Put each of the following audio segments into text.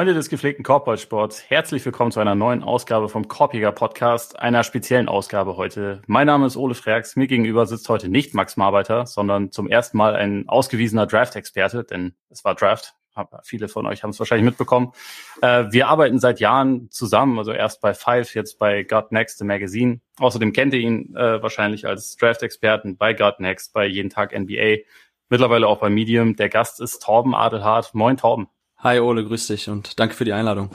Freunde des gepflegten Korbballsports, herzlich willkommen zu einer neuen Ausgabe vom Korpiger Podcast, einer speziellen Ausgabe heute. Mein Name ist Ole Freaks, mir gegenüber sitzt heute nicht Max Marbeiter, sondern zum ersten Mal ein ausgewiesener Draft-Experte, denn es war Draft. Viele von euch haben es wahrscheinlich mitbekommen. Äh, wir arbeiten seit Jahren zusammen, also erst bei Five, jetzt bei God Next, the Magazine. Außerdem kennt ihr ihn äh, wahrscheinlich als Draft-Experten bei God Next, bei Jeden Tag NBA, mittlerweile auch bei Medium. Der Gast ist Torben Adelhardt. Moin Torben. Hi Ole, grüß dich und danke für die Einladung.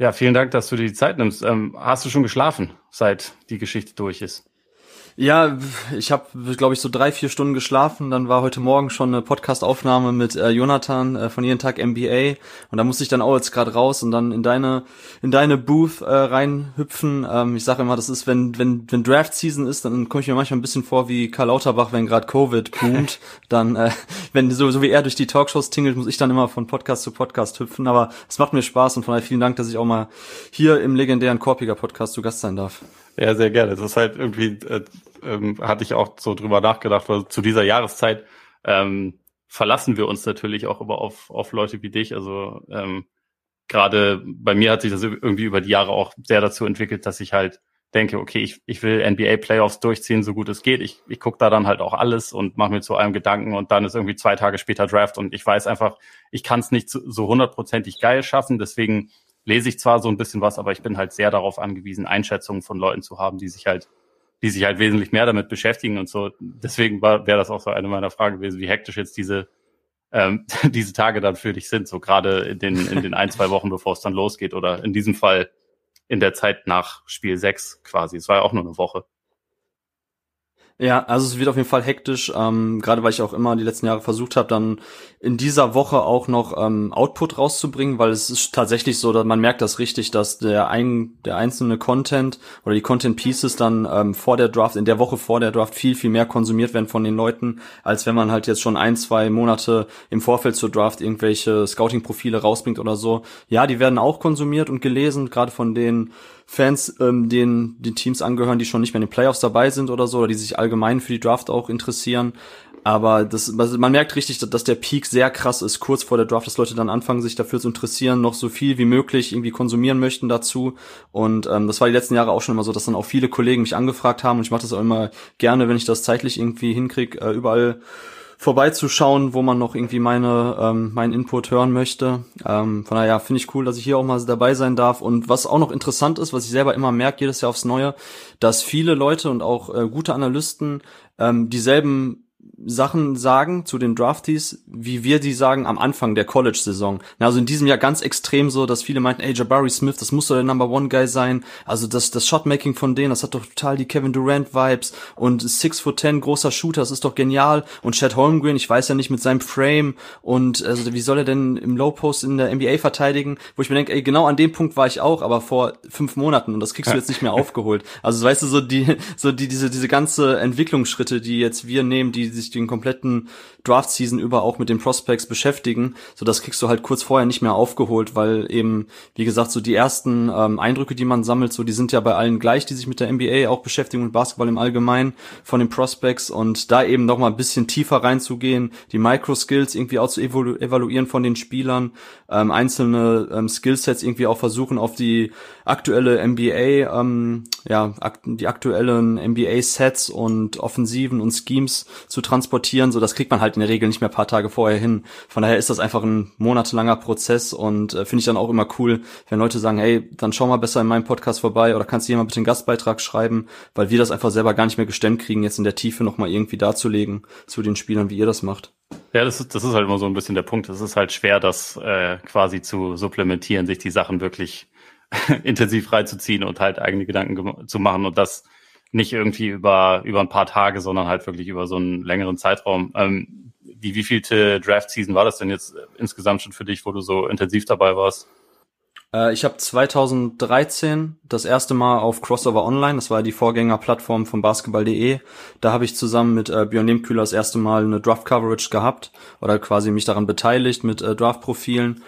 Ja, vielen Dank, dass du dir die Zeit nimmst. Ähm, hast du schon geschlafen, seit die Geschichte durch ist? Ja, ich habe, glaube ich, so drei, vier Stunden geschlafen. Dann war heute Morgen schon eine Podcast-Aufnahme mit äh, Jonathan äh, von jeden Tag NBA und da musste ich dann auch jetzt gerade raus und dann in deine in deine Booth äh, reinhüpfen. Ähm, ich sage immer, das ist, wenn wenn wenn Draft Season ist, dann komme ich mir manchmal ein bisschen vor wie Karl Lauterbach, wenn gerade Covid boomt. dann, äh, wenn so so wie er durch die Talkshows tingelt, muss ich dann immer von Podcast zu Podcast hüpfen. Aber es macht mir Spaß und von daher vielen Dank, dass ich auch mal hier im legendären Korpiger Podcast zu Gast sein darf. Ja, sehr gerne. Das ist halt irgendwie, äh, ähm, hatte ich auch so drüber nachgedacht, weil zu dieser Jahreszeit ähm, verlassen wir uns natürlich auch immer auf, auf Leute wie dich. Also ähm, gerade bei mir hat sich das irgendwie über die Jahre auch sehr dazu entwickelt, dass ich halt denke, okay, ich, ich will NBA Playoffs durchziehen, so gut es geht. Ich, ich gucke da dann halt auch alles und mache mir zu einem Gedanken und dann ist irgendwie zwei Tage später Draft und ich weiß einfach, ich kann es nicht so hundertprozentig geil schaffen. Deswegen lese ich zwar so ein bisschen was, aber ich bin halt sehr darauf angewiesen, Einschätzungen von Leuten zu haben, die sich halt, die sich halt wesentlich mehr damit beschäftigen und so. Deswegen war, wäre das auch so eine meiner Fragen gewesen, wie hektisch jetzt diese, ähm, diese Tage dann für dich sind, so gerade in den, in den ein, zwei Wochen, bevor es dann losgeht oder in diesem Fall in der Zeit nach Spiel 6 quasi. Es war ja auch nur eine Woche. Ja, also es wird auf jeden Fall hektisch, ähm, gerade weil ich auch immer die letzten Jahre versucht habe, dann in dieser Woche auch noch ähm, Output rauszubringen, weil es ist tatsächlich so, dass man merkt das richtig, dass der ein, der einzelne Content oder die Content Pieces dann ähm, vor der Draft, in der Woche vor der Draft viel, viel mehr konsumiert werden von den Leuten, als wenn man halt jetzt schon ein, zwei Monate im Vorfeld zur Draft irgendwelche Scouting-Profile rausbringt oder so. Ja, die werden auch konsumiert und gelesen, gerade von den Fans, ähm, den, den Teams angehören, die schon nicht mehr in den Playoffs dabei sind oder so, oder die sich allgemein für die Draft auch interessieren. Aber das, man merkt richtig, dass der Peak sehr krass ist, kurz vor der Draft, dass Leute dann anfangen, sich dafür zu interessieren, noch so viel wie möglich irgendwie konsumieren möchten dazu. Und ähm, das war die letzten Jahre auch schon immer so, dass dann auch viele Kollegen mich angefragt haben und ich mache das auch immer gerne, wenn ich das zeitlich irgendwie hinkriege, äh, überall vorbeizuschauen, wo man noch irgendwie meine ähm, meinen Input hören möchte. Ähm, von daher finde ich cool, dass ich hier auch mal dabei sein darf. Und was auch noch interessant ist, was ich selber immer merke, jedes Jahr aufs Neue, dass viele Leute und auch äh, gute Analysten ähm, dieselben Sachen sagen zu den Draftees, wie wir die sagen am Anfang der College-Saison. Also in diesem Jahr ganz extrem so, dass viele meinten, ey, Jabari Smith, das muss doch der Number One Guy sein. Also das, das Shotmaking von denen, das hat doch total die Kevin Durant Vibes und Six foot ten großer Shooter, das ist doch genial. Und Chad Holmgren, ich weiß ja nicht mit seinem Frame und also wie soll er denn im Low Post in der NBA verteidigen? Wo ich mir denke, ey, genau an dem Punkt war ich auch, aber vor fünf Monaten und das kriegst du jetzt nicht mehr aufgeholt. Also weißt du so die, so die diese diese ganze Entwicklungsschritte, die jetzt wir nehmen, die sich den kompletten Draft-Season über auch mit den Prospects beschäftigen. So das kriegst du halt kurz vorher nicht mehr aufgeholt, weil eben, wie gesagt, so die ersten ähm, Eindrücke, die man sammelt, so die sind ja bei allen gleich, die sich mit der NBA auch beschäftigen und Basketball im Allgemeinen von den Prospects und da eben noch mal ein bisschen tiefer reinzugehen, die Micro-Skills irgendwie auch zu evalu evaluieren von den Spielern, ähm, einzelne ähm, Skillsets irgendwie auch versuchen auf die aktuelle NBA, ähm, ja, ak die aktuellen NBA-Sets und Offensiven und Schemes zu transportieren, so das kriegt man halt in der Regel nicht mehr paar Tage vorher hin. Von daher ist das einfach ein monatelanger Prozess und äh, finde ich dann auch immer cool, wenn Leute sagen, hey, dann schau mal besser in meinem Podcast vorbei oder kannst du hier mal bitte einen Gastbeitrag schreiben, weil wir das einfach selber gar nicht mehr gestemmt kriegen, jetzt in der Tiefe nochmal irgendwie darzulegen zu den Spielern, wie ihr das macht. Ja, das ist, das ist halt immer so ein bisschen der Punkt. Es ist halt schwer, das äh, quasi zu supplementieren, sich die Sachen wirklich intensiv reinzuziehen und halt eigene Gedanken zu machen und das nicht irgendwie über, über ein paar Tage, sondern halt wirklich über so einen längeren Zeitraum. Ähm, wie, wie vielte Draft-Season war das denn jetzt insgesamt schon für dich, wo du so intensiv dabei warst? Äh, ich habe 2013 das erste Mal auf Crossover Online, das war die Vorgängerplattform von basketball.de, da habe ich zusammen mit äh, Björn Lehmkühler das erste Mal eine Draft-Coverage gehabt oder quasi mich daran beteiligt mit äh, Draft-Profilen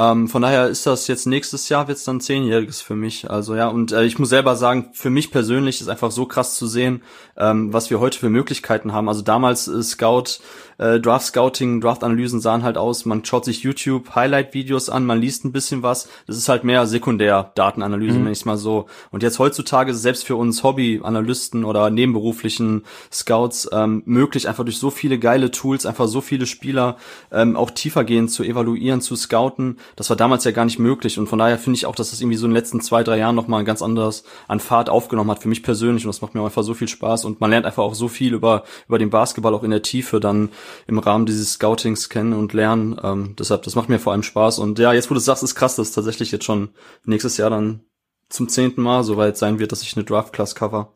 Ähm, von daher ist das jetzt nächstes Jahr wird's dann zehnjähriges für mich. Also ja, und äh, ich muss selber sagen, für mich persönlich ist einfach so krass zu sehen, ähm, was wir heute für Möglichkeiten haben. Also damals äh, Scout, äh, Draft Scouting, Draft Analysen sahen halt aus, man schaut sich YouTube Highlight Videos an, man liest ein bisschen was. Das ist halt mehr Sekundär Datenanalyse, mhm. wenn ich mal so. Und jetzt heutzutage ist es selbst für uns Hobby-Analysten oder nebenberuflichen Scouts ähm, möglich, einfach durch so viele geile Tools, einfach so viele Spieler ähm, auch tiefergehend zu evaluieren, zu scouten das war damals ja gar nicht möglich. Und von daher finde ich auch, dass das irgendwie so in den letzten zwei, drei Jahren nochmal ganz anders an Fahrt aufgenommen hat, für mich persönlich. Und das macht mir einfach so viel Spaß. Und man lernt einfach auch so viel über, über den Basketball auch in der Tiefe dann im Rahmen dieses Scoutings kennen und lernen. Ähm, deshalb, das macht mir vor allem Spaß. Und ja, jetzt wo du sagst, ist krass, dass tatsächlich jetzt schon nächstes Jahr dann zum zehnten Mal soweit sein wird, dass ich eine Draft-Class cover.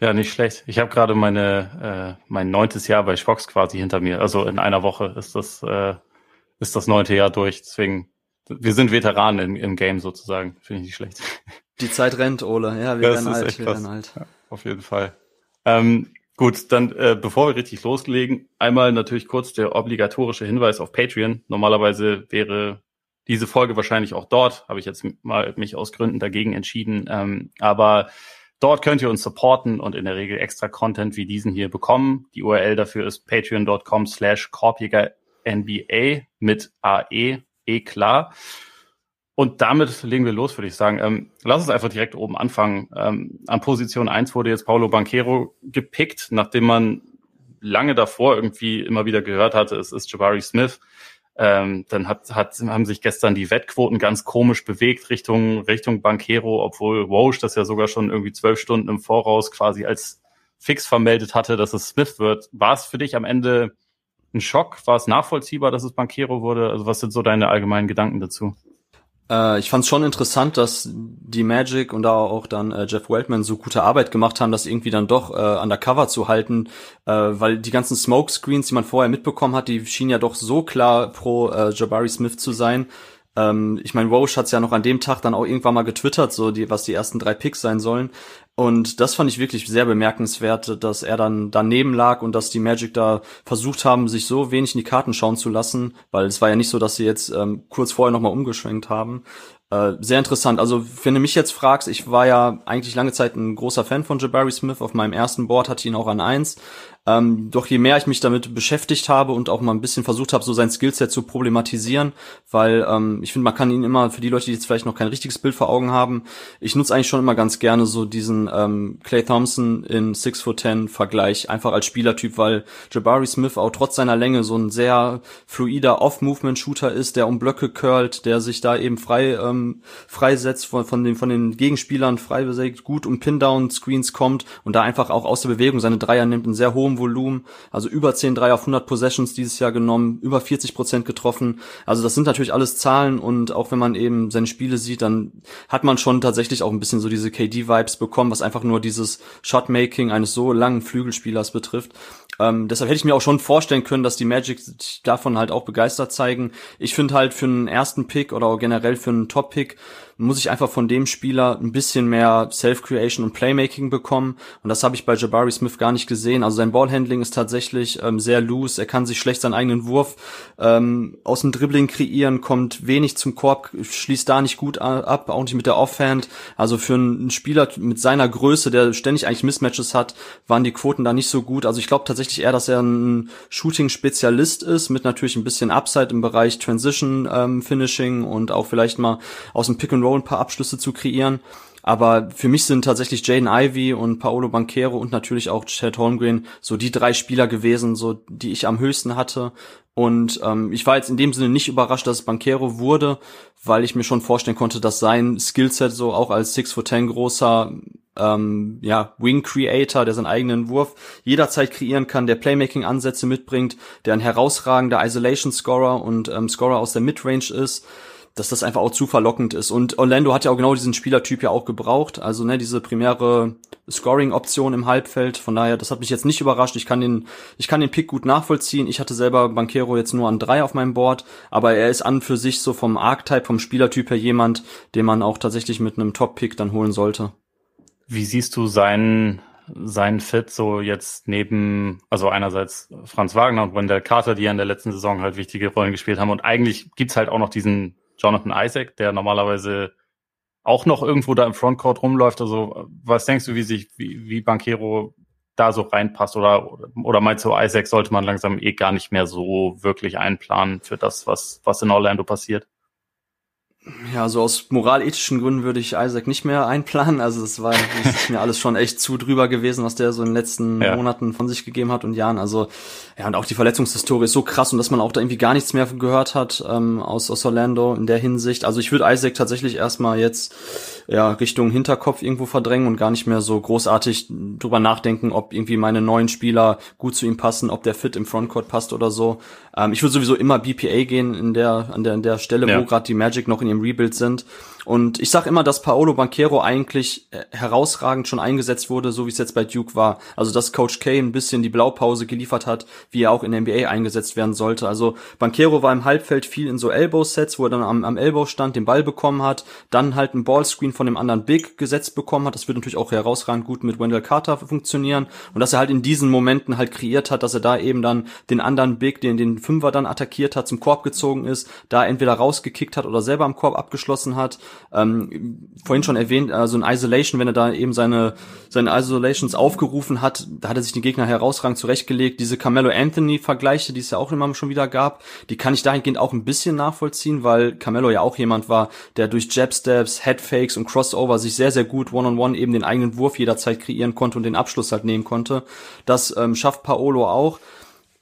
Ja, nicht schlecht. Ich habe gerade meine äh, mein neuntes Jahr bei Schwocks quasi hinter mir. Also in einer Woche ist das äh, ist das neunte Jahr durch. Deswegen wir sind Veteranen im, im Game sozusagen. Finde ich nicht schlecht. Die Zeit rennt, Ole. Ja, wir das werden alt. Wir werden alt. Ja, auf jeden Fall. Ähm, gut, dann äh, bevor wir richtig loslegen, einmal natürlich kurz der obligatorische Hinweis auf Patreon. Normalerweise wäre diese Folge wahrscheinlich auch dort. Habe ich jetzt mal mich aus Gründen dagegen entschieden. Ähm, aber Dort könnt ihr uns supporten und in der Regel extra Content wie diesen hier bekommen. Die URL dafür ist patreon.com slash NBA mit AE eh klar. Und damit legen wir los, würde ich sagen. Ähm, lass uns einfach direkt oben anfangen. Ähm, an Position eins wurde jetzt Paulo Banquero gepickt, nachdem man lange davor irgendwie immer wieder gehört hatte, es ist Jabari Smith. Ähm, dann hat, hat, haben sich gestern die Wettquoten ganz komisch bewegt Richtung, Richtung Banquero, obwohl Woj das ja sogar schon irgendwie zwölf Stunden im Voraus quasi als fix vermeldet hatte, dass es Smith wird. War es für dich am Ende ein Schock? War es nachvollziehbar, dass es Banquero wurde? Also was sind so deine allgemeinen Gedanken dazu? Äh, ich fand es schon interessant, dass die Magic und da auch dann äh, Jeff Weltman so gute Arbeit gemacht haben, das irgendwie dann doch äh, undercover zu halten, äh, weil die ganzen Smoke Screens, die man vorher mitbekommen hat, die schienen ja doch so klar pro äh, Jabari Smith zu sein. Ähm, ich meine, Roche hat ja noch an dem Tag dann auch irgendwann mal getwittert, so die, was die ersten drei Picks sein sollen. Und das fand ich wirklich sehr bemerkenswert, dass er dann daneben lag und dass die Magic da versucht haben, sich so wenig in die Karten schauen zu lassen, weil es war ja nicht so, dass sie jetzt ähm, kurz vorher nochmal umgeschwenkt haben. Äh, sehr interessant. Also, wenn du mich jetzt fragst, ich war ja eigentlich lange Zeit ein großer Fan von Jabari Smith. Auf meinem ersten Board hatte ich ihn auch an eins. Ähm, doch je mehr ich mich damit beschäftigt habe und auch mal ein bisschen versucht habe, so sein Skillset zu problematisieren, weil ähm, ich finde, man kann ihn immer, für die Leute, die jetzt vielleicht noch kein richtiges Bild vor Augen haben, ich nutze eigentlich schon immer ganz gerne so diesen ähm, Clay Thompson in 6 foot 10 Vergleich, einfach als Spielertyp, weil Jabari Smith auch trotz seiner Länge so ein sehr fluider Off-Movement-Shooter ist, der um Blöcke curlt, der sich da eben frei ähm, freisetzt von, von, den, von den Gegenspielern, frei gut um Pin-Down-Screens kommt und da einfach auch aus der Bewegung seine Dreier nimmt in sehr hohem Volumen, also über 10 Dreier auf 100 Possessions dieses Jahr genommen, über 40 Prozent getroffen. Also das sind natürlich alles Zahlen und auch wenn man eben seine Spiele sieht, dann hat man schon tatsächlich auch ein bisschen so diese KD-Vibes bekommen, was einfach nur dieses Shotmaking eines so langen Flügelspielers betrifft. Ähm, deshalb hätte ich mir auch schon vorstellen können, dass die Magic davon halt auch begeistert zeigen. Ich finde halt für einen ersten Pick oder generell für einen Top-Pick muss ich einfach von dem Spieler ein bisschen mehr Self-Creation und Playmaking bekommen. Und das habe ich bei Jabari Smith gar nicht gesehen. Also sein Ballhandling ist tatsächlich ähm, sehr loose. Er kann sich schlecht seinen eigenen Wurf ähm, aus dem Dribbling kreieren, kommt wenig zum Korb, schließt da nicht gut ab, auch nicht mit der Offhand. Also für einen Spieler mit seiner Größe, der ständig eigentlich Mismatches hat, waren die Quoten da nicht so gut. Also ich glaube tatsächlich eher, dass er ein Shooting-Spezialist ist, mit natürlich ein bisschen Upside im Bereich Transition ähm, Finishing und auch vielleicht mal aus dem Pick and Roll ein paar Abschlüsse zu kreieren. Aber für mich sind tatsächlich Jaden Ivy und Paolo Banquero und natürlich auch Chad Holmgren so die drei Spieler gewesen, so die ich am höchsten hatte. Und ähm, ich war jetzt in dem Sinne nicht überrascht, dass es Banquero wurde, weil ich mir schon vorstellen konnte, dass sein Skillset so auch als 6 for 10 großer ähm, ja, Wing Creator, der seinen eigenen Wurf jederzeit kreieren kann, der Playmaking Ansätze mitbringt, der ein herausragender Isolation Scorer und ähm, Scorer aus der Midrange ist dass das einfach auch zu verlockend ist. Und Orlando hat ja auch genau diesen Spielertyp ja auch gebraucht. Also ne, diese primäre Scoring-Option im Halbfeld. Von daher, das hat mich jetzt nicht überrascht. Ich kann den, ich kann den Pick gut nachvollziehen. Ich hatte selber Banquero jetzt nur an drei auf meinem Board, aber er ist an für sich so vom Archetype, vom Spielertyp her jemand, den man auch tatsächlich mit einem Top-Pick dann holen sollte. Wie siehst du seinen seinen Fit so jetzt neben, also einerseits Franz Wagner und Wendell Carter, die ja in der letzten Saison halt wichtige Rollen gespielt haben und eigentlich gibt's halt auch noch diesen Jonathan Isaac, der normalerweise auch noch irgendwo da im Frontcourt rumläuft. Also was denkst du, wie sich, wie, wie Bankero da so reinpasst? Oder, oder meinst du, Isaac sollte man langsam eh gar nicht mehr so wirklich einplanen für das, was, was in Orlando passiert? Ja, so aus moralethischen Gründen würde ich Isaac nicht mehr einplanen. Also das war das ist mir alles schon echt zu drüber gewesen, was der so in den letzten ja. Monaten von sich gegeben hat und Jahren. Also ja, und auch die Verletzungshistorie ist so krass und dass man auch da irgendwie gar nichts mehr gehört hat ähm, aus, aus Orlando in der Hinsicht. Also ich würde Isaac tatsächlich erstmal jetzt ja Richtung Hinterkopf irgendwo verdrängen und gar nicht mehr so großartig drüber nachdenken, ob irgendwie meine neuen Spieler gut zu ihm passen, ob der Fit im Frontcourt passt oder so. Ähm, ich würde sowieso immer BPA gehen in der an der an der Stelle, ja. wo gerade die Magic noch in ihrem Rebuild sind. Und ich sage immer, dass Paolo Banquero eigentlich äh, herausragend schon eingesetzt wurde, so wie es jetzt bei Duke war. Also dass Coach K ein bisschen die Blaupause geliefert hat, wie er auch in der NBA eingesetzt werden sollte. Also Banquero war im Halbfeld viel in so Elbow-Sets, wo er dann am, am Elbow stand, den Ball bekommen hat, dann halt ein Ballscreen von dem anderen Big gesetzt bekommen hat. Das wird natürlich auch herausragend gut mit Wendell Carter funktionieren. Und dass er halt in diesen Momenten halt kreiert hat, dass er da eben dann den anderen Big, den, den Fünfer dann attackiert hat, zum Korb gezogen ist, da entweder rausgekickt hat oder selber am Korb abgeschlossen hat ähm, vorhin schon erwähnt, also in Isolation, wenn er da eben seine, seine Isolations aufgerufen hat, da hat er sich den Gegner herausragend zurechtgelegt. Diese Carmelo Anthony-Vergleiche, die es ja auch immer schon wieder gab, die kann ich dahingehend auch ein bisschen nachvollziehen, weil Carmelo ja auch jemand war, der durch Jab-Steps, Headfakes und Crossover sich sehr, sehr gut One-on-One -on -one eben den eigenen Wurf jederzeit kreieren konnte und den Abschluss halt nehmen konnte. Das ähm, schafft Paolo auch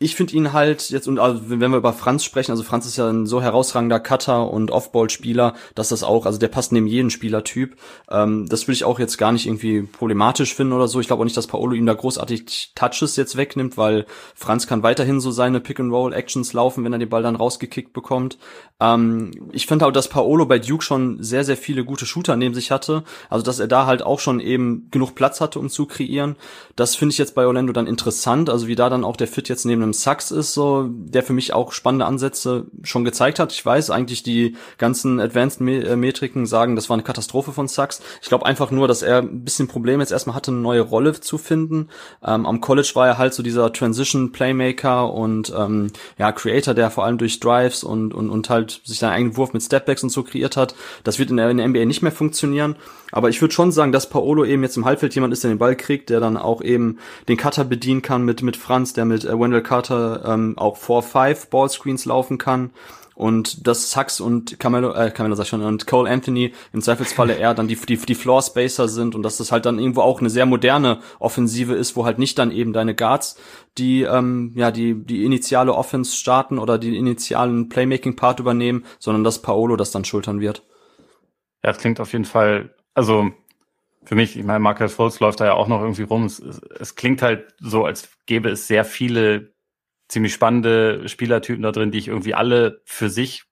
ich finde ihn halt jetzt, und also wenn wir über Franz sprechen, also Franz ist ja ein so herausragender Cutter und Offball-Spieler, dass das auch, also der passt neben jeden Spielertyp. Ähm, das würde ich auch jetzt gar nicht irgendwie problematisch finden oder so. Ich glaube auch nicht, dass Paolo ihm da großartig Touches jetzt wegnimmt, weil Franz kann weiterhin so seine Pick-and-Roll-Actions laufen, wenn er den Ball dann rausgekickt bekommt. Ähm, ich finde auch, dass Paolo bei Duke schon sehr, sehr viele gute Shooter neben sich hatte. Also, dass er da halt auch schon eben genug Platz hatte, um zu kreieren. Das finde ich jetzt bei Orlando dann interessant. Also, wie da dann auch der Fit jetzt neben einem Sachs ist, so, der für mich auch spannende Ansätze schon gezeigt hat. Ich weiß eigentlich, die ganzen Advanced äh, Metriken sagen, das war eine Katastrophe von Sachs. Ich glaube einfach nur, dass er ein bisschen Probleme jetzt erstmal hatte, eine neue Rolle zu finden. Ähm, am College war er halt so dieser Transition Playmaker und ähm, ja, Creator, der vor allem durch Drives und, und, und halt sich seinen eigenen Wurf mit Stepbacks und so kreiert hat. Das wird in der, in der NBA nicht mehr funktionieren. Aber ich würde schon sagen, dass Paolo eben jetzt im Halbfeld jemand ist, der den Ball kriegt, der dann auch eben den Cutter bedienen kann mit, mit Franz, der mit äh, Wendell Carter ähm, auch 4-5 Ballscreens laufen kann. Und dass Sachs und Camelo, äh, Camelo sag ich schon, und Cole Anthony im Zweifelsfalle eher dann die, die, die Floor Spacer sind und dass das halt dann irgendwo auch eine sehr moderne Offensive ist, wo halt nicht dann eben deine Guards die, ähm, ja, die, die initiale Offense starten oder die initialen Playmaking-Part übernehmen, sondern dass Paolo das dann schultern wird. Ja, das klingt auf jeden Fall also für mich, ich meine, Marcus Fultz läuft da ja auch noch irgendwie rum. Es, es, klingt halt so, als gäbe es sehr viele ziemlich spannende Spielertypen da drin, die ich irgendwie alle für sich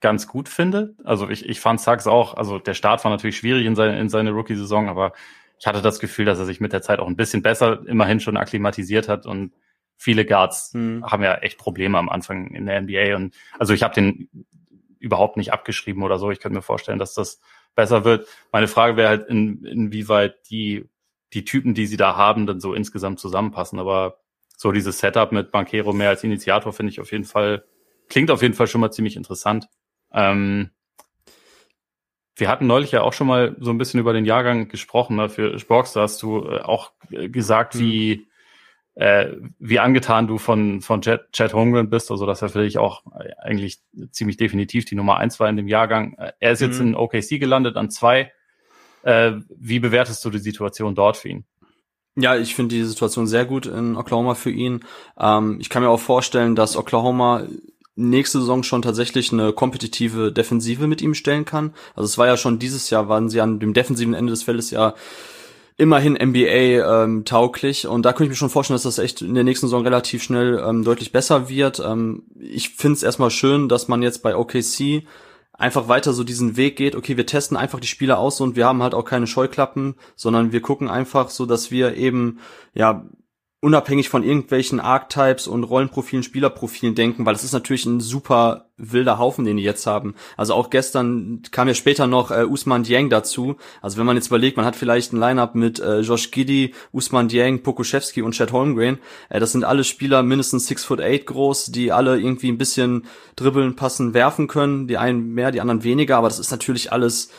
ganz gut finde. Also ich, ich fand Sachs auch, also der Start war natürlich schwierig in seine, in seine Rookie-Saison, aber ich hatte das Gefühl, dass er sich mit der Zeit auch ein bisschen besser immerhin schon akklimatisiert hat und viele Guards hm. haben ja echt Probleme am Anfang in der NBA und also ich habe den überhaupt nicht abgeschrieben oder so. Ich könnte mir vorstellen, dass das besser wird. Meine Frage wäre halt, in, inwieweit die, die Typen, die sie da haben, dann so insgesamt zusammenpassen. Aber so dieses Setup mit Banquero mehr als Initiator finde ich auf jeden Fall, klingt auf jeden Fall schon mal ziemlich interessant. Ähm, wir hatten neulich ja auch schon mal so ein bisschen über den Jahrgang gesprochen. Ne? Für Sporks, da hast du äh, auch gesagt, mhm. wie, äh, wie angetan du von, von Chad, Chad Holmgren bist, also dass er für dich auch eigentlich ziemlich definitiv die Nummer eins war in dem Jahrgang. Äh, er ist jetzt mhm. in OKC gelandet an zwei. Äh, wie bewertest du die Situation dort für ihn? Ja, ich finde die Situation sehr gut in Oklahoma für ihn. Ähm, ich kann mir auch vorstellen, dass Oklahoma nächste Saison schon tatsächlich eine kompetitive Defensive mit ihm stellen kann. Also es war ja schon dieses Jahr, waren sie an dem defensiven Ende des Feldes ja immerhin NBA ähm, tauglich und da könnte ich mir schon vorstellen, dass das echt in der nächsten Saison relativ schnell ähm, deutlich besser wird. Ähm, ich finde es erstmal schön, dass man jetzt bei OKC einfach weiter so diesen Weg geht, okay, wir testen einfach die Spieler aus und wir haben halt auch keine Scheuklappen, sondern wir gucken einfach so, dass wir eben, ja, unabhängig von irgendwelchen Archetypes und Rollenprofilen, Spielerprofilen denken, weil das ist natürlich ein super wilder Haufen, den die jetzt haben. Also auch gestern kam ja später noch äh, Usman Dieng dazu. Also wenn man jetzt überlegt, man hat vielleicht ein Lineup mit äh, Josh Giddy, Usman Dieng, Pokuschewski und Chad Holmgren. Äh, das sind alle Spieler mindestens six foot eight groß, die alle irgendwie ein bisschen dribbeln, passen, werfen können. Die einen mehr, die anderen weniger, aber das ist natürlich alles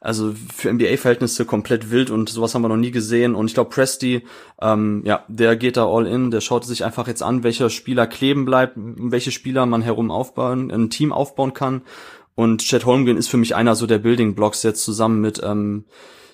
also für NBA-Verhältnisse komplett wild und sowas haben wir noch nie gesehen. Und ich glaube, Presti, ähm, ja, der geht da all in, der schaut sich einfach jetzt an, welcher Spieler kleben bleibt, welche Spieler man herum aufbauen, ein Team aufbauen kann. Und Chet Holmgren ist für mich einer so der Building Blocks jetzt zusammen mit ähm,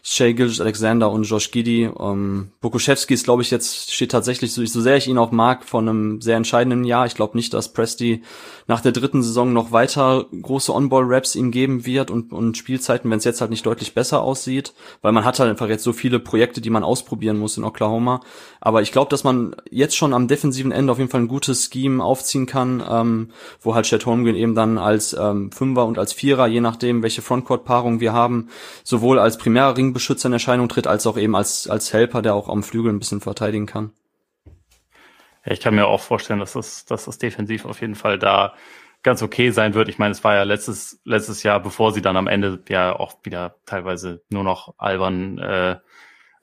Shea Gilgis Alexander und Josh Giddy. Ähm, Bokuszewski ist, glaube ich, jetzt steht tatsächlich, so, so sehr ich ihn auch mag, von einem sehr entscheidenden Jahr. Ich glaube nicht, dass Presti nach der dritten Saison noch weiter große On-Ball-Raps ihm geben wird und, und Spielzeiten, wenn es jetzt halt nicht deutlich besser aussieht, weil man hat halt einfach jetzt so viele Projekte, die man ausprobieren muss in Oklahoma. Aber ich glaube, dass man jetzt schon am defensiven Ende auf jeden Fall ein gutes Scheme aufziehen kann, ähm, wo halt Chet Holmgren eben dann als ähm, Fünfer und als Vierer, je nachdem, welche Frontcourt-Paarung wir haben, sowohl als primärer Ring Ringbeschützer in Erscheinung tritt, als auch eben als, als Helper, der auch am Flügel ein bisschen verteidigen kann. Ich kann mir auch vorstellen, dass das, dass das defensiv auf jeden Fall da ganz okay sein wird. Ich meine, es war ja letztes, letztes Jahr, bevor sie dann am Ende ja auch wieder teilweise nur noch albern äh,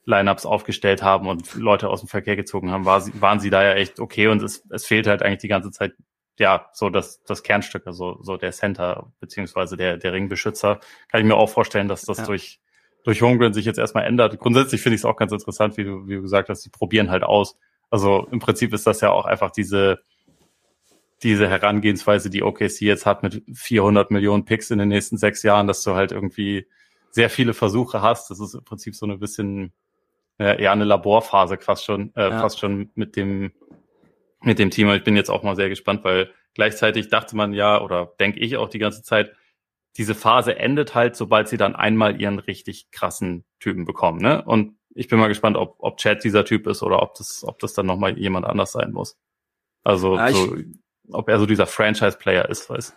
Lineups aufgestellt haben und Leute aus dem Verkehr gezogen haben, war sie, waren sie da ja echt okay und es, es fehlt halt eigentlich die ganze Zeit ja, so das, das Kernstück, also so der Center beziehungsweise der, der Ringbeschützer. Kann ich mir auch vorstellen, dass das ja. durch durch Homegrown sich jetzt erstmal ändert. Grundsätzlich finde ich es auch ganz interessant, wie du, wie du gesagt hast, die probieren halt aus. Also im Prinzip ist das ja auch einfach diese, diese Herangehensweise, die OKC jetzt hat mit 400 Millionen Picks in den nächsten sechs Jahren, dass du halt irgendwie sehr viele Versuche hast. Das ist im Prinzip so ein bisschen äh, eher eine Laborphase fast schon, äh, ja. fast schon mit dem mit dem Team. Ich bin jetzt auch mal sehr gespannt, weil gleichzeitig dachte man ja oder denke ich auch die ganze Zeit, diese Phase endet halt, sobald sie dann einmal ihren richtig krassen Typen bekommen. Ne? Und ich bin mal gespannt, ob, ob Chad dieser Typ ist oder ob das, ob das dann nochmal jemand anders sein muss. Also, ja, so, ob er so dieser Franchise-Player ist, weiß.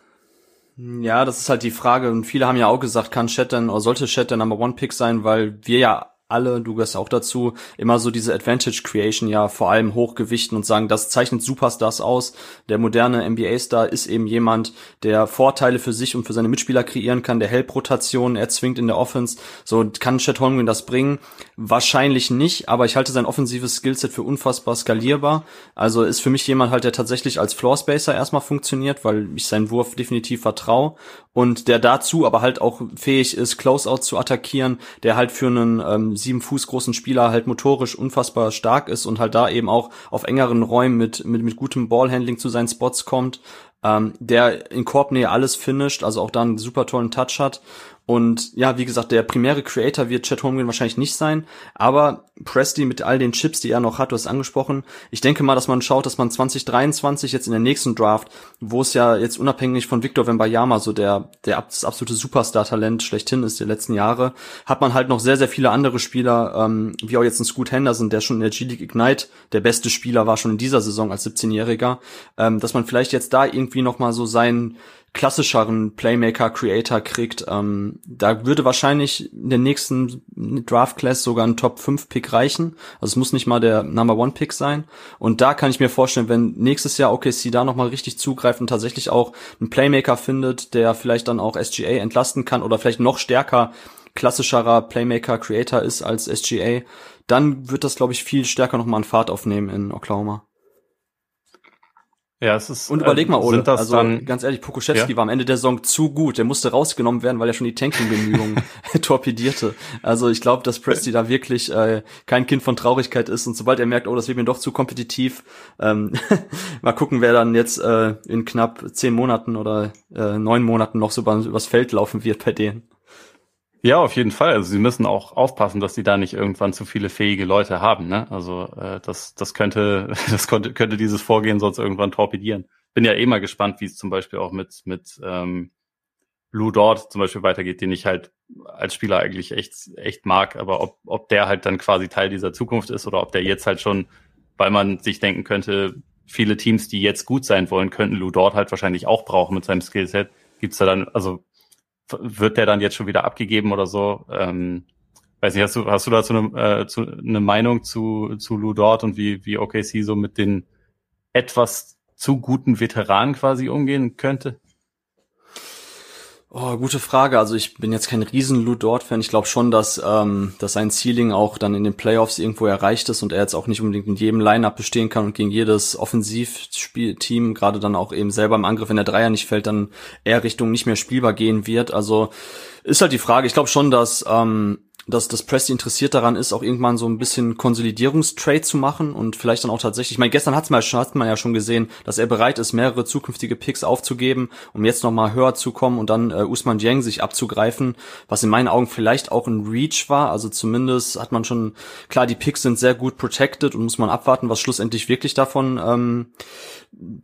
Ja, das ist halt die Frage. Und viele haben ja auch gesagt, kann Chat denn oder sollte Chat der Number One Pick sein, weil wir ja alle, du gehörst auch dazu, immer so diese Advantage Creation ja vor allem hochgewichten und sagen, das zeichnet Superstars aus. Der moderne NBA-Star ist eben jemand, der Vorteile für sich und für seine Mitspieler kreieren kann, der hält Rotationen, er zwingt in der Offense. So kann Chet Holmgren das bringen? Wahrscheinlich nicht, aber ich halte sein offensives Skillset für unfassbar skalierbar. Also ist für mich jemand halt, der tatsächlich als Floor Spacer erstmal funktioniert, weil ich seinen Wurf definitiv vertraue und der dazu aber halt auch fähig ist, Closeout zu attackieren, der halt für einen ähm, sieben Fuß großen Spieler halt motorisch unfassbar stark ist und halt da eben auch auf engeren Räumen mit, mit, mit gutem Ballhandling zu seinen Spots kommt, ähm, der in Korbnähe alles finisht, also auch da einen super tollen Touch hat und ja, wie gesagt, der primäre Creator wird Chet Holmgren wahrscheinlich nicht sein, aber Presti mit all den Chips, die er noch hat, du hast angesprochen. Ich denke mal, dass man schaut, dass man 2023 jetzt in der nächsten Draft, wo es ja jetzt unabhängig von Victor Wembayama so der, der das absolute Superstar-Talent schlechthin ist der letzten Jahre, hat man halt noch sehr, sehr viele andere Spieler, ähm, wie auch jetzt ein Scoot Henderson, der schon in der G-League Ignite der beste Spieler war, schon in dieser Saison als 17-Jähriger, ähm, dass man vielleicht jetzt da irgendwie noch mal so sein klassischeren Playmaker, Creator kriegt, ähm, da würde wahrscheinlich in der nächsten Draft Class sogar ein Top 5 Pick reichen. Also es muss nicht mal der Number One Pick sein. Und da kann ich mir vorstellen, wenn nächstes Jahr OKC da nochmal richtig zugreift und tatsächlich auch einen Playmaker findet, der vielleicht dann auch SGA entlasten kann oder vielleicht noch stärker klassischerer Playmaker, Creator ist als SGA, dann wird das, glaube ich, viel stärker nochmal an Fahrt aufnehmen in Oklahoma. Ja, es ist. Und überleg mal, Ole, also dann, ganz ehrlich, Pokuschewski ja? war am Ende der Saison zu gut. Der musste rausgenommen werden, weil er schon die Tanking-Bemühungen torpedierte. Also ich glaube, dass Presti da wirklich äh, kein Kind von Traurigkeit ist. Und sobald er merkt, oh, das wird mir doch zu kompetitiv, ähm, mal gucken, wer dann jetzt äh, in knapp zehn Monaten oder äh, neun Monaten noch so übers Feld laufen wird bei denen. Ja, auf jeden Fall. Also sie müssen auch aufpassen, dass sie da nicht irgendwann zu viele fähige Leute haben. Ne? Also äh, das, das könnte, das könnte, könnte dieses Vorgehen sonst irgendwann torpedieren. Bin ja eh mal gespannt, wie es zum Beispiel auch mit mit ähm, Lou Dort zum Beispiel weitergeht, den ich halt als Spieler eigentlich echt echt mag. Aber ob ob der halt dann quasi Teil dieser Zukunft ist oder ob der jetzt halt schon, weil man sich denken könnte, viele Teams, die jetzt gut sein wollen, könnten Lou Dort halt wahrscheinlich auch brauchen mit seinem Skillset. Gibt's da dann, also wird der dann jetzt schon wieder abgegeben oder so? Ähm, weiß nicht, hast du, hast du dazu eine, äh, zu, eine Meinung zu, zu Lou Dort und wie, wie OKC so mit den etwas zu guten Veteranen quasi umgehen könnte? Oh, gute Frage. Also ich bin jetzt kein riesen Lou Dort-Fan. Ich glaube schon, dass, ähm, dass sein Ceiling auch dann in den Playoffs irgendwo erreicht ist und er jetzt auch nicht unbedingt in jedem Lineup bestehen kann und gegen jedes Offensivteam, gerade dann auch eben selber im Angriff, wenn der Dreier nicht fällt, dann eher Richtung nicht mehr spielbar gehen wird. Also ist halt die Frage. Ich glaube schon, dass ähm, dass das Presti interessiert daran ist, auch irgendwann so ein bisschen Konsolidierungstrade zu machen und vielleicht dann auch tatsächlich, ich meine, gestern hat's mal, hat man ja schon gesehen, dass er bereit ist, mehrere zukünftige Picks aufzugeben, um jetzt nochmal höher zu kommen und dann äh, Usman Dieng sich abzugreifen, was in meinen Augen vielleicht auch ein Reach war, also zumindest hat man schon, klar, die Picks sind sehr gut protected und muss man abwarten, was schlussendlich wirklich davon ähm,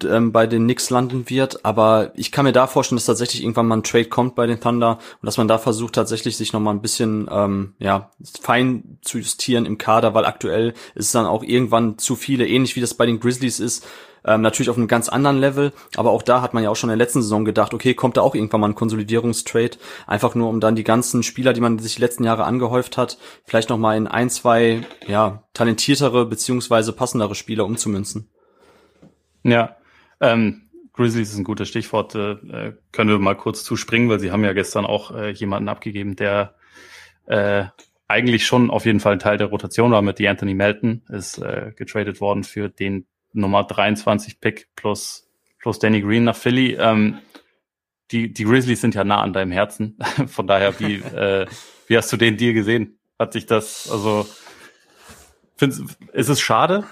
ähm, bei den Knicks landen wird, aber ich kann mir da vorstellen, dass tatsächlich irgendwann mal ein Trade kommt bei den Thunder und dass man da versucht tatsächlich sich nochmal ein bisschen ähm, ja fein zu justieren im Kader, weil aktuell ist es dann auch irgendwann zu viele, ähnlich wie das bei den Grizzlies ist, ähm, natürlich auf einem ganz anderen Level, aber auch da hat man ja auch schon in der letzten Saison gedacht, okay, kommt da auch irgendwann mal ein Konsolidierungstrade, einfach nur um dann die ganzen Spieler, die man sich die letzten Jahre angehäuft hat, vielleicht nochmal in ein, zwei, ja, talentiertere beziehungsweise passendere Spieler umzumünzen. Ja, ähm, Grizzlies ist ein gutes Stichwort. Äh, äh, können wir mal kurz zuspringen, weil sie haben ja gestern auch äh, jemanden abgegeben, der äh, eigentlich schon auf jeden Fall ein Teil der Rotation war mit die Anthony Melton, ist äh, getradet worden für den Nummer 23 Pick plus, plus Danny Green nach Philly. Ähm, die, die Grizzlies sind ja nah an deinem Herzen. Von daher, wie, äh, wie hast du den Deal gesehen? Hat sich das, also, findest, ist es schade?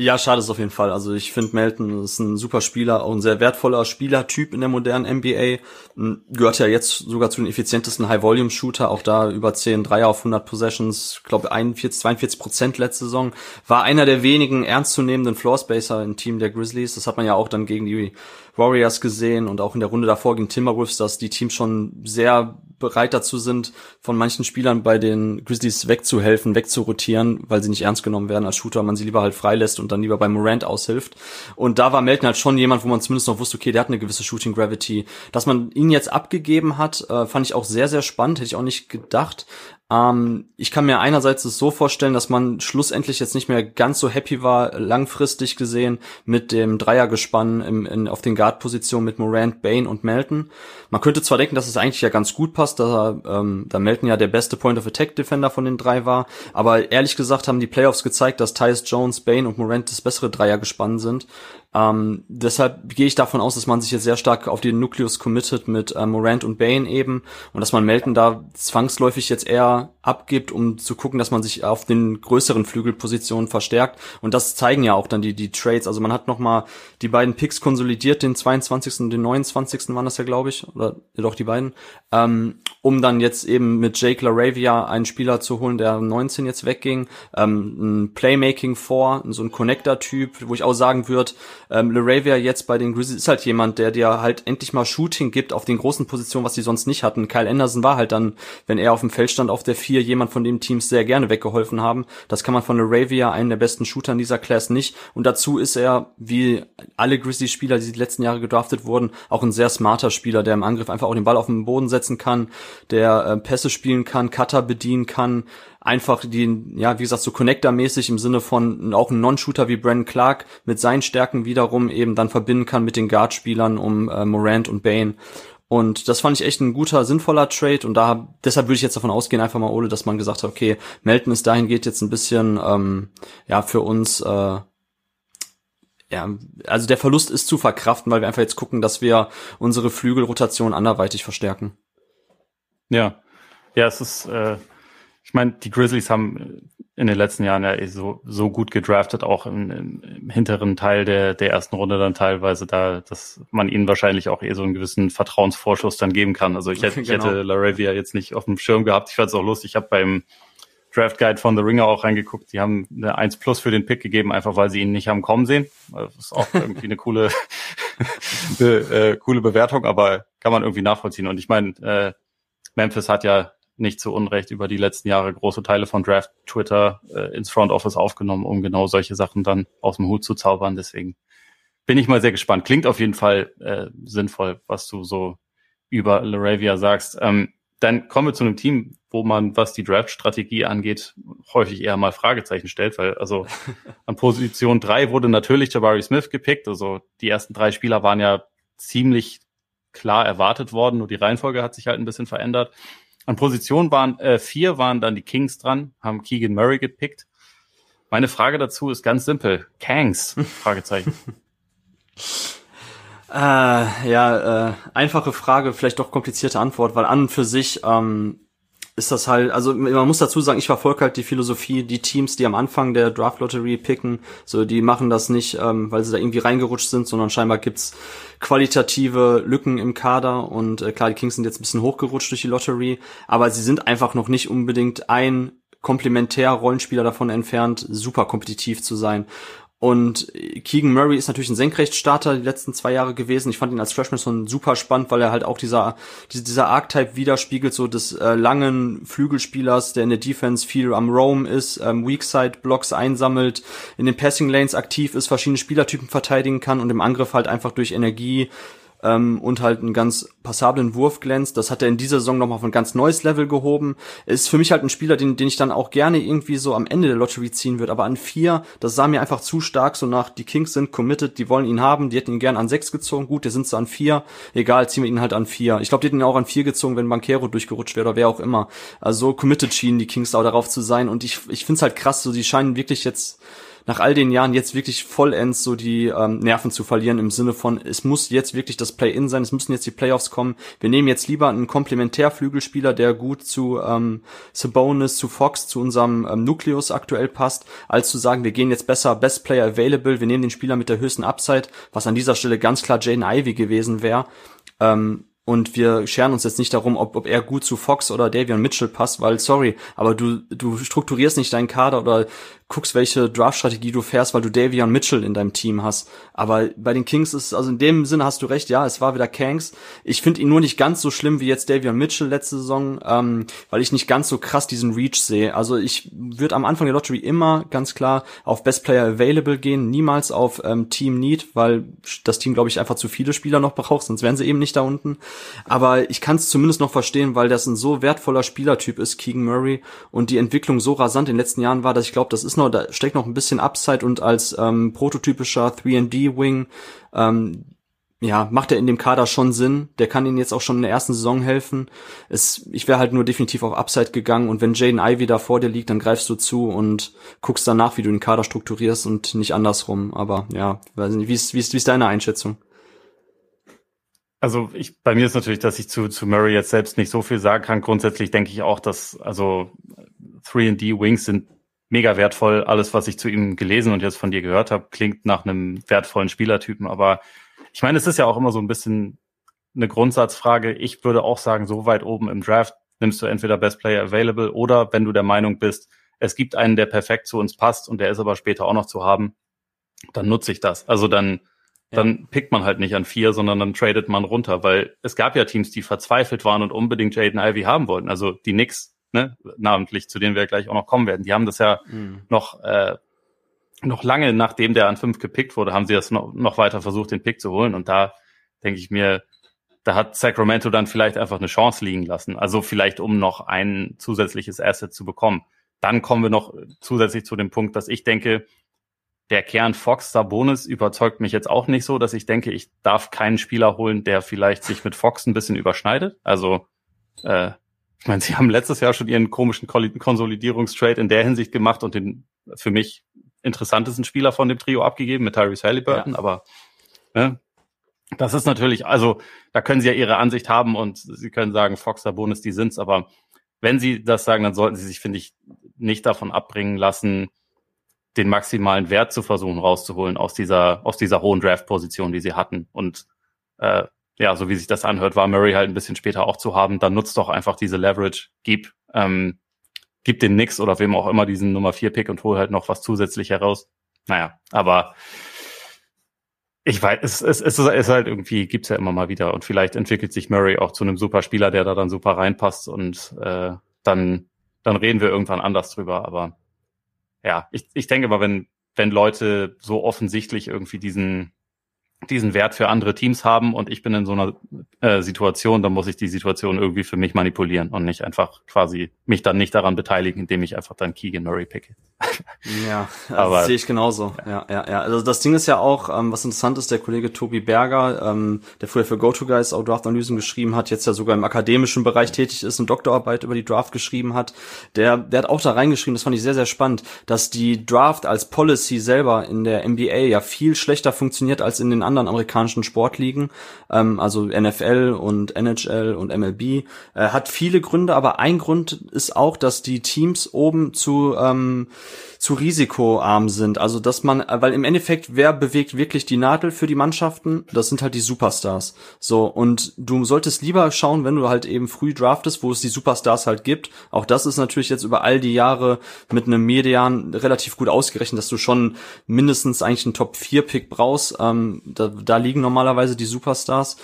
Ja, schade ist auf jeden Fall. Also ich finde Melton ist ein super Spieler, auch ein sehr wertvoller Spielertyp in der modernen NBA. Hm, gehört ja jetzt sogar zu den effizientesten High-Volume-Shooter, auch da über 10 Dreier auf 100 Possessions, glaube 41, 42 Prozent letzte Saison. War einer der wenigen ernstzunehmenden Floor-Spacer im Team der Grizzlies. Das hat man ja auch dann gegen die Warriors gesehen und auch in der Runde davor gegen Timberwolves, dass die Teams schon sehr bereit dazu sind, von manchen Spielern bei den Grizzlies wegzuhelfen, wegzurotieren, weil sie nicht ernst genommen werden als Shooter, man sie lieber halt freilässt und dann lieber bei Morant aushilft. Und da war Melton halt schon jemand, wo man zumindest noch wusste, okay, der hat eine gewisse Shooting Gravity. Dass man ihn jetzt abgegeben hat, äh, fand ich auch sehr, sehr spannend, hätte ich auch nicht gedacht. Ähm, ich kann mir einerseits es so vorstellen, dass man schlussendlich jetzt nicht mehr ganz so happy war, langfristig gesehen, mit dem Dreiergespann im, in, auf den Guard-Positionen mit Morant, Bain und Melton. Man könnte zwar denken, dass es eigentlich ja ganz gut passt, da, ähm, da Melton ja der beste Point-of-Attack-Defender von den drei war, aber ehrlich gesagt haben die Playoffs gezeigt, dass Tyus Jones, Bain und Morant das bessere Dreiergespann sind. Ähm, deshalb gehe ich davon aus, dass man sich jetzt sehr stark auf den Nukleus committet mit äh, Morant und Bane eben und dass man Melton da zwangsläufig jetzt eher abgibt, um zu gucken, dass man sich auf den größeren Flügelpositionen verstärkt. Und das zeigen ja auch dann die, die Trades. Also man hat nochmal die beiden Picks konsolidiert, den 22. und den 29. waren das ja, glaube ich, oder doch die beiden, ähm, um dann jetzt eben mit Jake LaRavia einen Spieler zu holen, der 19 jetzt wegging, ähm, ein Playmaking vor, so ein Connector-Typ, wo ich auch sagen würde, ähm, LaRavia jetzt bei den Grizzlies ist halt jemand, der dir halt endlich mal Shooting gibt auf den großen Positionen, was sie sonst nicht hatten. Kyle Anderson war halt dann, wenn er auf dem Feld stand, auf der 4 jemand, von dem Teams sehr gerne weggeholfen haben. Das kann man von LaRavia, einem der besten Shooter in dieser Class, nicht. Und dazu ist er, wie alle Grizzlies-Spieler, die die letzten Jahre gedraftet wurden, auch ein sehr smarter Spieler, der im Angriff einfach auch den Ball auf den Boden setzen kann, der äh, Pässe spielen kann, Cutter bedienen kann, einfach den, ja, wie gesagt, so Connector-mäßig im Sinne von auch ein Non-Shooter wie Brandon Clark mit seinen Stärken wiederum eben dann verbinden kann mit den Guard-Spielern um äh, Morant und Bane. Und das fand ich echt ein guter, sinnvoller Trade. Und da deshalb würde ich jetzt davon ausgehen, einfach mal Ole, dass man gesagt hat, okay, Melton ist dahin geht jetzt ein bisschen ähm, ja für uns äh, ja, also der Verlust ist zu verkraften, weil wir einfach jetzt gucken, dass wir unsere Flügelrotation anderweitig verstärken. Ja, ja, es ist äh, ich meine, die Grizzlies haben in den letzten Jahren ja eh so, so gut gedraftet, auch im, im, hinteren Teil der, der ersten Runde dann teilweise, da, dass man ihnen wahrscheinlich auch eh so einen gewissen Vertrauensvorschuss dann geben kann. Also ich hätte, genau. ich hätte Laravia jetzt nicht auf dem Schirm gehabt. Ich fand es auch lustig. Ich habe beim Draft Guide von The Ringer auch reingeguckt. Die haben eine 1 Plus für den Pick gegeben, einfach weil sie ihn nicht haben kommen sehen. Das ist auch irgendwie eine coole, eine, äh, coole Bewertung, aber kann man irgendwie nachvollziehen. Und ich meine, äh, Memphis hat ja nicht zu Unrecht über die letzten Jahre große Teile von Draft Twitter äh, ins Front Office aufgenommen, um genau solche Sachen dann aus dem Hut zu zaubern. Deswegen bin ich mal sehr gespannt. Klingt auf jeden Fall äh, sinnvoll, was du so über Laravia sagst. Ähm, dann kommen wir zu einem Team, wo man, was die Draft-Strategie angeht, häufig eher mal Fragezeichen stellt, weil also an Position drei wurde natürlich Jabari Smith gepickt. Also die ersten drei Spieler waren ja ziemlich klar erwartet worden, nur die Reihenfolge hat sich halt ein bisschen verändert. An Position waren äh, vier waren dann die Kings dran, haben Keegan Murray gepickt. Meine Frage dazu ist ganz simpel. Kangs? Fragezeichen. Äh, ja, äh, einfache Frage, vielleicht doch komplizierte Antwort, weil an und für sich ähm, ist das halt, also man muss dazu sagen, ich verfolge halt die Philosophie, die Teams, die am Anfang der Draft Lottery picken, so die machen das nicht, ähm, weil sie da irgendwie reingerutscht sind, sondern scheinbar gibt's qualitative Lücken im Kader und äh, klar, die Kings sind jetzt ein bisschen hochgerutscht durch die Lottery, aber sie sind einfach noch nicht unbedingt ein komplementär Rollenspieler davon entfernt, super kompetitiv zu sein. Und Keegan Murray ist natürlich ein Senkrechtstarter die letzten zwei Jahre gewesen. Ich fand ihn als Freshman schon super spannend, weil er halt auch dieser, dieser Archetype widerspiegelt, so des äh, langen Flügelspielers, der in der Defense viel am Roam ist, ähm, Weakside Blocks einsammelt, in den Passing Lanes aktiv ist, verschiedene Spielertypen verteidigen kann und im Angriff halt einfach durch Energie, ähm, und halt einen ganz passablen Wurf glänzt. Das hat er in dieser Saison nochmal auf ein ganz neues Level gehoben. Ist für mich halt ein Spieler, den, den ich dann auch gerne irgendwie so am Ende der Lottery ziehen würde. Aber an vier, das sah mir einfach zu stark so nach, die Kings sind committed, die wollen ihn haben, die hätten ihn gern an sechs gezogen. Gut, der sind so an vier. Egal, ziehen wir ihn halt an vier. Ich glaube, die hätten ihn auch an vier gezogen, wenn Bankero durchgerutscht wäre oder wer auch immer. Also so committed schienen die Kings auch darauf zu sein. Und ich, ich finde es halt krass, so die scheinen wirklich jetzt nach all den Jahren jetzt wirklich vollends so die ähm, Nerven zu verlieren im Sinne von, es muss jetzt wirklich das Play-In sein, es müssen jetzt die Playoffs kommen. Wir nehmen jetzt lieber einen Komplementärflügelspieler, der gut zu ähm, Sabonis, zu Fox, zu unserem ähm, Nukleus aktuell passt, als zu sagen, wir gehen jetzt besser Best Player Available, wir nehmen den Spieler mit der höchsten Upside, was an dieser Stelle ganz klar Jaden Ivy gewesen wäre. Ähm, und wir scheren uns jetzt nicht darum, ob, ob er gut zu Fox oder Davion Mitchell passt, weil, sorry, aber du, du strukturierst nicht deinen Kader oder guckst, welche Draft-Strategie du fährst, weil du Davion Mitchell in deinem Team hast. Aber bei den Kings ist, also in dem Sinne hast du recht, ja, es war wieder Kanks. Ich finde ihn nur nicht ganz so schlimm wie jetzt Davion Mitchell letzte Saison, ähm, weil ich nicht ganz so krass diesen Reach sehe. Also ich würde am Anfang der Lottery immer ganz klar auf Best Player Available gehen, niemals auf ähm, Team Need, weil das Team, glaube ich, einfach zu viele Spieler noch braucht, sonst wären sie eben nicht da unten. Aber ich kann es zumindest noch verstehen, weil das ein so wertvoller Spielertyp ist, Keegan Murray, und die Entwicklung so rasant in den letzten Jahren war, dass ich glaube, das ist noch, da steckt noch ein bisschen Upside und als ähm, prototypischer 3D-Wing ähm, ja, macht er in dem Kader schon Sinn. Der kann ihnen jetzt auch schon in der ersten Saison helfen. Es, ich wäre halt nur definitiv auf Upside gegangen und wenn Jaden Ivy da vor dir liegt, dann greifst du zu und guckst danach, wie du den Kader strukturierst und nicht andersrum. Aber ja, weiß nicht, wie ist, wie ist, wie ist deine Einschätzung? Also ich, bei mir ist natürlich, dass ich zu, zu Murray jetzt selbst nicht so viel sagen kann. Grundsätzlich denke ich auch, dass also 3D Wings sind mega wertvoll. Alles, was ich zu ihm gelesen und jetzt von dir gehört habe, klingt nach einem wertvollen Spielertypen. Aber ich meine, es ist ja auch immer so ein bisschen eine Grundsatzfrage. Ich würde auch sagen, so weit oben im Draft nimmst du entweder Best Player Available oder wenn du der Meinung bist, es gibt einen, der perfekt zu uns passt und der ist aber später auch noch zu haben, dann nutze ich das. Also dann, ja. dann pickt man halt nicht an vier, sondern dann tradet man runter, weil es gab ja Teams, die verzweifelt waren und unbedingt Jaden Ivy haben wollten. Also die Knicks ne, namentlich, zu denen wir gleich auch noch kommen werden. Die haben das ja mhm. noch, äh, noch lange nachdem der an fünf gepickt wurde, haben sie das noch, noch weiter versucht, den Pick zu holen. Und da denke ich mir, da hat Sacramento dann vielleicht einfach eine Chance liegen lassen. Also vielleicht, um noch ein zusätzliches Asset zu bekommen. Dann kommen wir noch zusätzlich zu dem Punkt, dass ich denke, der Kern Fox Sabonis überzeugt mich jetzt auch nicht so, dass ich denke, ich darf keinen Spieler holen, der vielleicht sich mit Fox ein bisschen überschneidet. Also äh, ich meine, sie haben letztes Jahr schon ihren komischen Konsolidierungstrade in der Hinsicht gemacht und den für mich interessantesten Spieler von dem Trio abgegeben mit Tyrese Halliburton, ja. aber ne, das ist natürlich, also da können sie ja ihre Ansicht haben und sie können sagen, Fox, Sabonis, die sind's, aber wenn sie das sagen, dann sollten sie sich, finde ich, nicht davon abbringen lassen, den maximalen Wert zu versuchen rauszuholen aus dieser, aus dieser hohen Draft-Position, die sie hatten. Und äh, ja, so wie sich das anhört, war Murray halt ein bisschen später auch zu haben. Dann nutzt doch einfach diese Leverage, gib, ähm, gib den Nix oder wem auch immer diesen Nummer 4 Pick und hol halt noch was zusätzlich heraus. Naja, aber ich weiß, es, es, es ist halt irgendwie, gibt's ja immer mal wieder und vielleicht entwickelt sich Murray auch zu einem super Spieler, der da dann super reinpasst und äh, dann, dann reden wir irgendwann anders drüber. Aber ja, ich, ich denke mal, wenn, wenn Leute so offensichtlich irgendwie diesen, diesen Wert für andere Teams haben und ich bin in so einer äh, Situation, dann muss ich die Situation irgendwie für mich manipulieren und nicht einfach quasi mich dann nicht daran beteiligen, indem ich einfach dann Keegan Murray picke. ja, aber das sehe ich genauso. Ja, ja, ja. Also das Ding ist ja auch, ähm, was interessant ist, der Kollege Tobi Berger, ähm, der früher für GoToGuys auch Draft-Analysen geschrieben hat, jetzt ja sogar im akademischen Bereich tätig ist und Doktorarbeit über die Draft geschrieben hat, der, der hat auch da reingeschrieben, das fand ich sehr, sehr spannend, dass die Draft als Policy selber in der NBA ja viel schlechter funktioniert als in den anderen amerikanischen Sportligen, ähm, also NFL und NHL und MLB, äh, hat viele Gründe, aber ein Grund ist auch, dass die Teams oben zu ähm, zu risikoarm sind. Also dass man, weil im Endeffekt, wer bewegt wirklich die Nadel für die Mannschaften? Das sind halt die Superstars. So, und du solltest lieber schauen, wenn du halt eben früh draftest, wo es die Superstars halt gibt. Auch das ist natürlich jetzt über all die Jahre mit einem Median relativ gut ausgerechnet, dass du schon mindestens eigentlich einen Top-4-Pick brauchst. Ähm, da, da liegen normalerweise die Superstars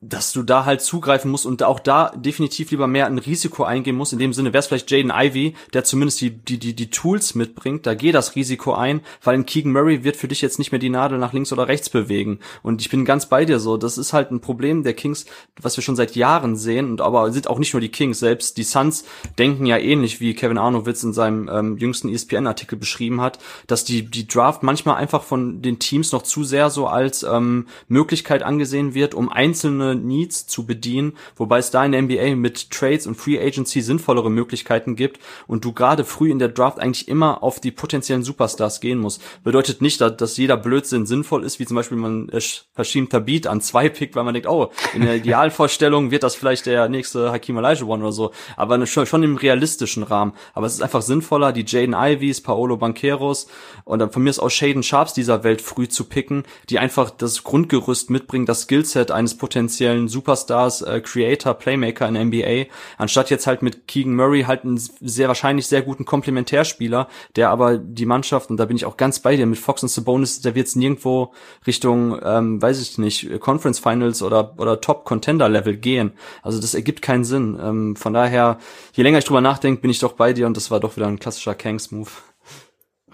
dass du da halt zugreifen musst und auch da definitiv lieber mehr ein Risiko eingehen musst. In dem Sinne wäre es vielleicht Jaden Ivy, der zumindest die, die, die, die Tools mitbringt. Da geh das Risiko ein, weil ein Keegan Murray wird für dich jetzt nicht mehr die Nadel nach links oder rechts bewegen. Und ich bin ganz bei dir so. Das ist halt ein Problem der Kings, was wir schon seit Jahren sehen. Und aber sind auch nicht nur die Kings. Selbst die Suns denken ja ähnlich, wie Kevin Arnowitz in seinem ähm, jüngsten ESPN-Artikel beschrieben hat, dass die, die Draft manchmal einfach von den Teams noch zu sehr so als ähm, Möglichkeit angesehen wird, um einzelne Needs zu bedienen, wobei es da in der NBA mit Trades und Free Agency sinnvollere Möglichkeiten gibt und du gerade früh in der Draft eigentlich immer auf die potenziellen Superstars gehen musst. Bedeutet nicht, dass jeder Blödsinn sinnvoll ist, wie zum Beispiel man Hashim Tabit an zwei pickt, weil man denkt, oh, in der Idealvorstellung wird das vielleicht der nächste Hakim Olajuwon oder so, aber schon im realistischen Rahmen. Aber es ist einfach sinnvoller, die Jaden Ivies, Paolo Banqueros und dann von mir ist auch Shaden Sharps dieser Welt früh zu picken, die einfach das Grundgerüst mitbringen, das Skillset eines potenziellen potenziellen Superstars, äh, Creator, Playmaker in NBA, anstatt jetzt halt mit Keegan Murray halt einen sehr wahrscheinlich sehr guten Komplementärspieler, der aber die Mannschaft, und da bin ich auch ganz bei dir, mit Fox und Sabonis, der wird jetzt nirgendwo Richtung, ähm, weiß ich nicht, Conference Finals oder, oder Top Contender Level gehen. Also das ergibt keinen Sinn. Ähm, von daher, je länger ich drüber nachdenke, bin ich doch bei dir und das war doch wieder ein klassischer Kangs-Move.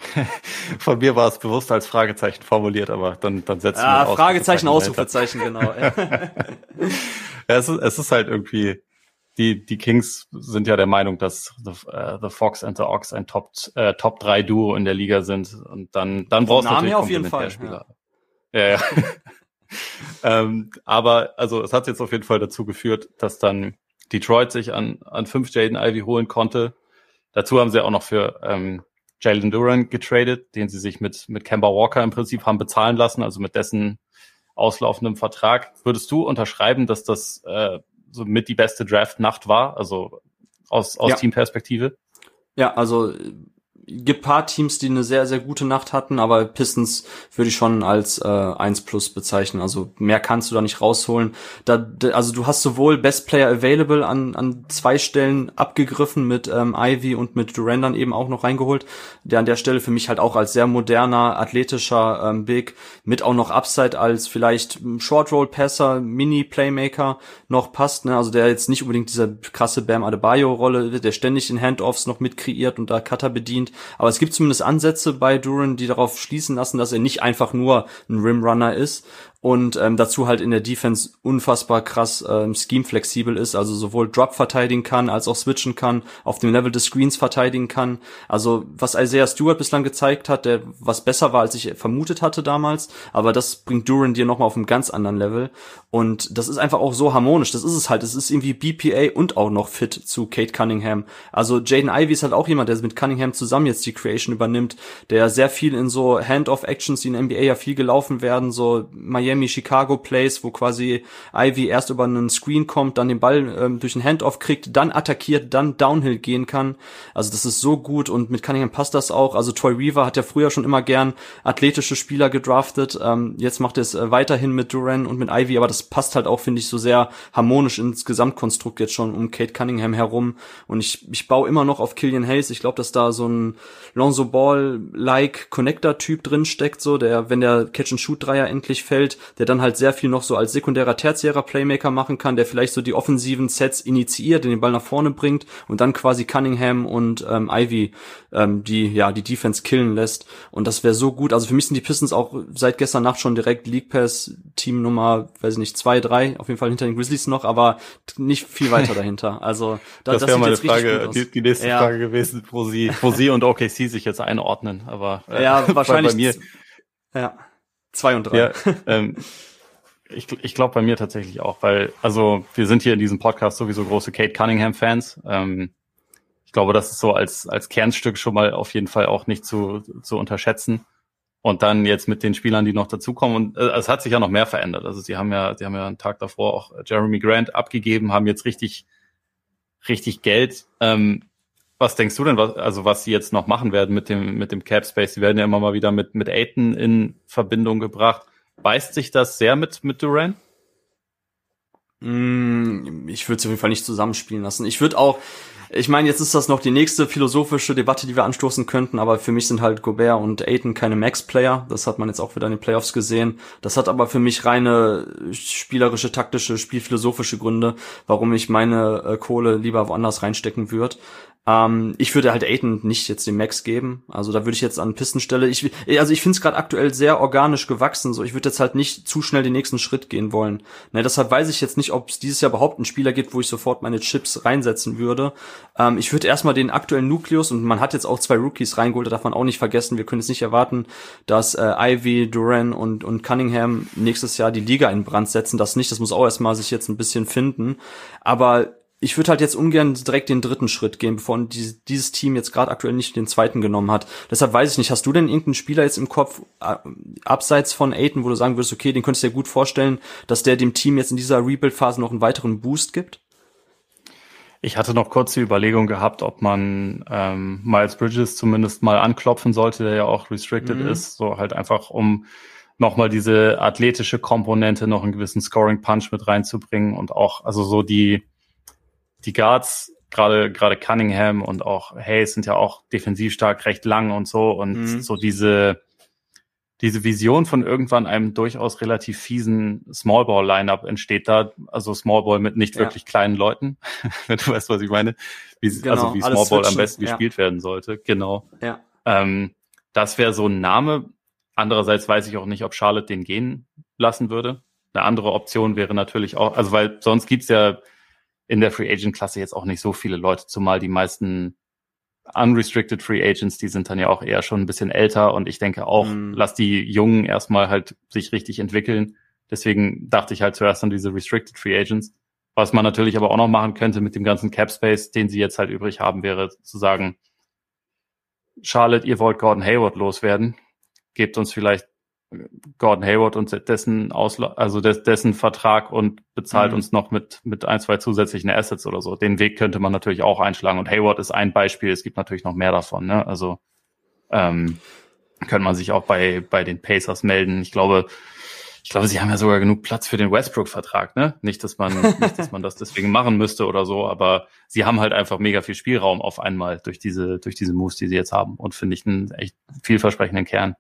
Von mir war es bewusst als Fragezeichen formuliert, aber dann, dann setzen ja, wir Fragezeichen, Ausrufezeichen, genau. ja, es, ist, es ist halt irgendwie, die, die Kings sind ja der Meinung, dass The, uh, the Fox and the Ox ein Top, äh, Top 3 Duo in der Liga sind und dann, dann brauchst du natürlich auf jeden Fall, ja. ja, ja. ähm, aber also es hat jetzt auf jeden Fall dazu geführt, dass dann Detroit sich an, an fünf Jaden Ivy holen konnte. Dazu haben sie auch noch für ähm, Jalen Duran getradet, den sie sich mit, mit Kemba Walker im Prinzip haben bezahlen lassen, also mit dessen auslaufendem Vertrag. Würdest du unterschreiben, dass das äh, so mit die beste Draft-Nacht war, also aus, aus ja. Teamperspektive? Ja, also gibt paar Teams, die eine sehr, sehr gute Nacht hatten, aber Pistons würde ich schon als äh, 1 plus bezeichnen. Also mehr kannst du da nicht rausholen. Da, also du hast sowohl Best Player Available an, an zwei Stellen abgegriffen mit ähm, Ivy und mit Duran dann eben auch noch reingeholt, der an der Stelle für mich halt auch als sehr moderner, athletischer ähm, Big mit auch noch Upside als vielleicht Short Roll Passer, Mini Playmaker noch passt. Ne? Also der jetzt nicht unbedingt diese krasse Bam Adebayo Rolle, der ständig in Handoffs noch mit kreiert und da Cutter bedient, aber es gibt zumindest Ansätze bei Duran, die darauf schließen lassen, dass er nicht einfach nur ein Rimrunner ist und ähm, dazu halt in der Defense unfassbar krass ähm, scheme-flexibel ist, also sowohl Drop verteidigen kann, als auch switchen kann, auf dem Level des Screens verteidigen kann. Also was Isaiah Stewart bislang gezeigt hat, der was besser war, als ich vermutet hatte damals, aber das bringt Duran dir nochmal auf einem ganz anderen Level und das ist einfach auch so harmonisch, das ist es halt, es ist irgendwie BPA und auch noch fit zu Kate Cunningham. Also Jaden Ivey ist halt auch jemand, der mit Cunningham zusammen jetzt die Creation übernimmt, der sehr viel in so Hand-off-Actions, die in NBA ja viel gelaufen werden, so Miami Miami, Chicago Plays, wo quasi Ivy erst über einen Screen kommt, dann den Ball ähm, durch einen Handoff kriegt, dann attackiert, dann Downhill gehen kann. Also das ist so gut und mit Cunningham passt das auch. Also Troy Weaver hat ja früher schon immer gern athletische Spieler gedraftet. Ähm, jetzt macht er es äh, weiterhin mit Duran und mit Ivy, aber das passt halt auch, finde ich, so sehr harmonisch ins Gesamtkonstrukt jetzt schon um Kate Cunningham herum. Und ich, ich baue immer noch auf Killian Hayes. Ich glaube, dass da so ein Lonzo Ball-like Connector-Typ drin steckt, so der, wenn der Catch-and-Shoot-Dreier endlich fällt, der dann halt sehr viel noch so als sekundärer, tertiärer Playmaker machen kann, der vielleicht so die offensiven Sets initiiert, den Ball nach vorne bringt und dann quasi Cunningham und ähm, Ivy ähm, die ja die Defense killen lässt. Und das wäre so gut. Also für mich sind die Pistons auch seit gestern Nacht schon direkt League Pass Team Nummer, weiß ich nicht, zwei, drei, auf jeden Fall hinter den Grizzlies noch, aber nicht viel weiter dahinter. Also da, das, das wäre meine Frage, die, die, nächste ja. Frage gewesen, wo sie, wo sie und OKC sich jetzt einordnen. Aber äh, ja, wahrscheinlich bei mir. Ja, zwei und drei. Ja, ähm, ich, ich glaube bei mir tatsächlich auch, weil, also wir sind hier in diesem Podcast sowieso große Kate Cunningham-Fans. Ähm, ich glaube, das ist so als, als Kernstück schon mal auf jeden Fall auch nicht zu, zu unterschätzen. Und dann jetzt mit den Spielern, die noch dazukommen. Und äh, es hat sich ja noch mehr verändert. Also sie haben ja, sie haben ja einen Tag davor auch Jeremy Grant abgegeben, haben jetzt richtig, richtig Geld. Ähm, was denkst du denn, was, also was sie jetzt noch machen werden mit dem, mit dem Cap Space? Sie werden ja immer mal wieder mit, mit Aiton in Verbindung gebracht. Beißt sich das sehr mit, mit Duran? Mm, ich würde es auf jeden Fall nicht zusammenspielen lassen. Ich würde auch, ich meine, jetzt ist das noch die nächste philosophische Debatte, die wir anstoßen könnten, aber für mich sind halt Gobert und Aiton keine Max-Player. Das hat man jetzt auch wieder in den Playoffs gesehen. Das hat aber für mich reine spielerische, taktische, spielphilosophische Gründe, warum ich meine äh, Kohle lieber woanders reinstecken würde. Ähm, ich würde halt Aiden nicht jetzt den Max geben. Also da würde ich jetzt an Pistenstelle. Ich, also ich finde es gerade aktuell sehr organisch gewachsen. So, ich würde jetzt halt nicht zu schnell den nächsten Schritt gehen wollen. Ne, deshalb weiß ich jetzt nicht, ob es dieses Jahr überhaupt einen Spieler gibt, wo ich sofort meine Chips reinsetzen würde. Ähm, ich würde erstmal den aktuellen Nukleus und man hat jetzt auch zwei Rookies reingeholt, da darf man auch nicht vergessen. Wir können jetzt nicht erwarten, dass äh, Ivy, Duran und, und Cunningham nächstes Jahr die Liga in Brand setzen. Das nicht. Das muss auch erstmal sich jetzt ein bisschen finden. Aber ich würde halt jetzt ungern direkt den dritten Schritt gehen, bevor dieses Team jetzt gerade aktuell nicht den zweiten genommen hat. Deshalb weiß ich nicht, hast du denn irgendeinen Spieler jetzt im Kopf, äh, abseits von Aiden, wo du sagen würdest, okay, den könntest du dir gut vorstellen, dass der dem Team jetzt in dieser Rebuild-Phase noch einen weiteren Boost gibt? Ich hatte noch kurz die Überlegung gehabt, ob man ähm, Miles Bridges zumindest mal anklopfen sollte, der ja auch restricted mhm. ist, so halt einfach um nochmal diese athletische Komponente, noch einen gewissen Scoring Punch mit reinzubringen und auch, also so die, die Guards, gerade gerade Cunningham und auch Hayes sind ja auch defensiv stark, recht lang und so und mhm. so diese diese Vision von irgendwann einem durchaus relativ fiesen Smallball-Lineup entsteht da, also Smallball mit nicht ja. wirklich kleinen Leuten, wenn du weißt, was ich meine, wie, also genau, also wie Smallball am besten ja. gespielt werden sollte, genau. Ja. Ähm, das wäre so ein Name. Andererseits weiß ich auch nicht, ob Charlotte den gehen lassen würde. Eine andere Option wäre natürlich auch, also weil sonst gibt's ja in der Free Agent Klasse jetzt auch nicht so viele Leute, zumal die meisten unrestricted Free Agents, die sind dann ja auch eher schon ein bisschen älter und ich denke auch, mhm. lass die Jungen erstmal halt sich richtig entwickeln. Deswegen dachte ich halt zuerst an diese restricted Free Agents. Was man natürlich aber auch noch machen könnte mit dem ganzen Cap Space, den sie jetzt halt übrig haben, wäre zu sagen, Charlotte, ihr wollt Gordon Hayward loswerden, gebt uns vielleicht Gordon Hayward und dessen Ausla also des, dessen Vertrag und bezahlt mhm. uns noch mit mit ein zwei zusätzlichen Assets oder so. Den Weg könnte man natürlich auch einschlagen und Hayward ist ein Beispiel. Es gibt natürlich noch mehr davon. Ne? Also ähm, könnte man sich auch bei bei den Pacers melden. Ich glaube, ich glaube, sie haben ja sogar genug Platz für den Westbrook-Vertrag. Ne? Nicht, dass man nicht, dass man das deswegen machen müsste oder so, aber sie haben halt einfach mega viel Spielraum auf einmal durch diese durch diese Moves, die sie jetzt haben und finde ich einen echt vielversprechenden Kern.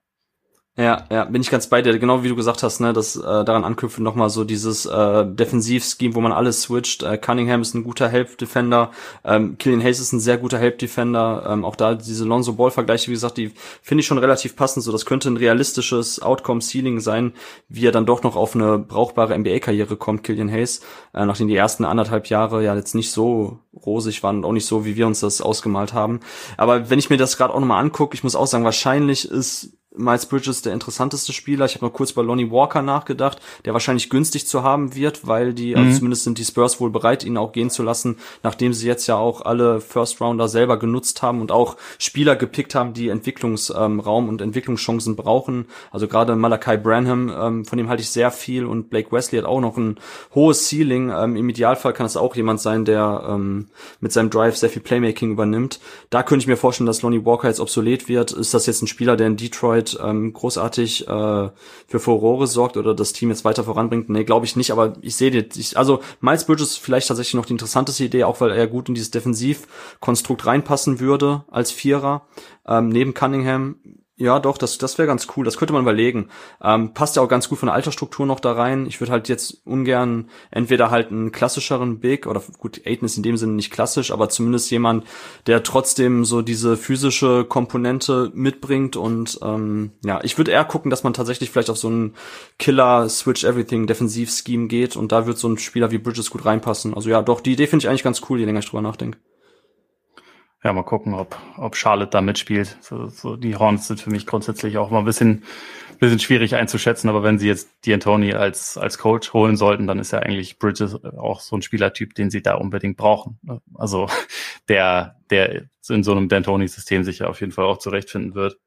Ja, ja, bin ich ganz bei dir. Genau wie du gesagt hast, ne, dass äh, daran anknüpfen nochmal so dieses äh, Defensivscheme, wo man alles switcht. Äh, Cunningham ist ein guter Help-Defender, ähm, Killian Hayes ist ein sehr guter Help-Defender. Ähm, auch da diese Lonzo Ball-Vergleiche, wie gesagt, die finde ich schon relativ passend. So, das könnte ein realistisches Outcome-Ceiling sein, wie er dann doch noch auf eine brauchbare NBA-Karriere kommt, Killian Hayes, äh, nachdem die ersten anderthalb Jahre ja jetzt nicht so rosig waren und auch nicht so, wie wir uns das ausgemalt haben. Aber wenn ich mir das gerade auch nochmal angucke, ich muss auch sagen, wahrscheinlich ist Miles Bridges der interessanteste Spieler. Ich habe noch kurz bei Lonnie Walker nachgedacht, der wahrscheinlich günstig zu haben wird, weil die, also mhm. also zumindest sind die Spurs wohl bereit, ihn auch gehen zu lassen, nachdem sie jetzt ja auch alle First Rounder selber genutzt haben und auch Spieler gepickt haben, die Entwicklungsraum ähm, und Entwicklungschancen brauchen. Also gerade Malachi Branham, ähm, von dem halte ich sehr viel und Blake Wesley hat auch noch ein hohes Ceiling. Ähm, Im Idealfall kann es auch jemand sein, der ähm, mit seinem Drive sehr viel Playmaking übernimmt. Da könnte ich mir vorstellen, dass Lonnie Walker jetzt obsolet wird. Ist das jetzt ein Spieler, der in Detroit Detroit ähm, großartig äh, für Furore sorgt oder das Team jetzt weiter voranbringt. Nee, glaube ich nicht, aber ich sehe ich, also Miles Bridges vielleicht tatsächlich noch die interessanteste Idee, auch weil er gut in dieses Defensivkonstrukt reinpassen würde als Vierer, ähm, neben Cunningham Ja, doch, das, das wäre ganz cool. Das könnte man überlegen. Ähm, passt ja auch ganz gut von der Altersstruktur noch da rein. Ich würde halt jetzt ungern entweder halt einen klassischeren Big oder gut, Aiden ist in dem Sinne nicht klassisch, aber zumindest jemand, der trotzdem so diese physische Komponente mitbringt und ähm, ja, ich würde eher gucken, dass man tatsächlich vielleicht auf so einen Killer Switch Everything Defensiv Scheme geht und da wird so ein Spieler wie Bridges gut reinpassen. Also ja, doch, die Idee finde ich eigentlich ganz cool, je länger ich drüber nachdenke. Ja, mal gucken, ob, ob Charlotte da mitspielt. So, so die Horns sind für mich grundsätzlich auch mal ein bisschen, bisschen schwierig einzuschätzen, aber wenn sie jetzt D'Antoni als, als Coach holen sollten, dann ist ja eigentlich Bridges auch so ein Spielertyp, den sie da unbedingt brauchen. Also der, der in so einem D'Antoni-System sich ja auf jeden Fall auch zurechtfinden wird.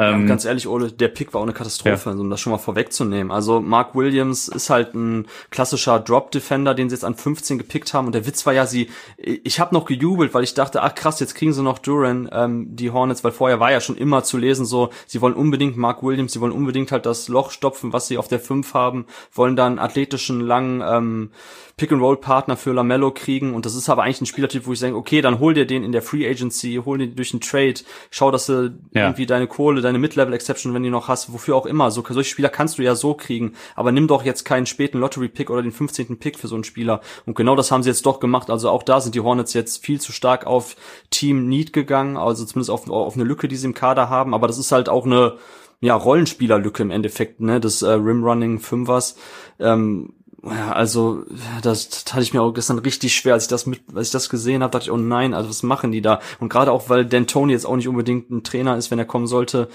Ähm, ja, ganz ehrlich, Ole, der Pick war auch eine Katastrophe, ja. um das schon mal vorwegzunehmen. Also Mark Williams ist halt ein klassischer Drop-Defender, den sie jetzt an 15 gepickt haben. Und der Witz war ja, sie, ich habe noch gejubelt, weil ich dachte, ach krass, jetzt kriegen sie noch Duran, ähm, die Hornets, weil vorher war ja schon immer zu lesen, so, sie wollen unbedingt Mark Williams, sie wollen unbedingt halt das Loch stopfen, was sie auf der 5 haben, wollen dann athletischen, langen ähm, Pick-and-Roll-Partner für Lamello kriegen. Und das ist aber eigentlich ein Spielertyp, wo ich sage, okay, dann hol dir den in der Free Agency, hol den durch einen Trade, schau, dass du ja. irgendwie deine Kohle, deine Mid-Level-Exception, wenn du noch hast, wofür auch immer. So, solche Spieler kannst du ja so kriegen. Aber nimm doch jetzt keinen späten Lottery-Pick oder den 15. Pick für so einen Spieler. Und genau das haben sie jetzt doch gemacht. Also auch da sind die Hornets jetzt viel zu stark auf Team Need gegangen, also zumindest auf, auf eine Lücke, die sie im Kader haben. Aber das ist halt auch eine, ja, Rollenspielerlücke im Endeffekt, ne, des äh, Rim-Running Fünfers. Ähm, ja, also das, das hatte ich mir auch gestern richtig schwer, als ich das mit, als ich das gesehen habe, dachte ich, oh nein, also was machen die da? Und gerade auch, weil Dan Tony jetzt auch nicht unbedingt ein Trainer ist, wenn er kommen sollte,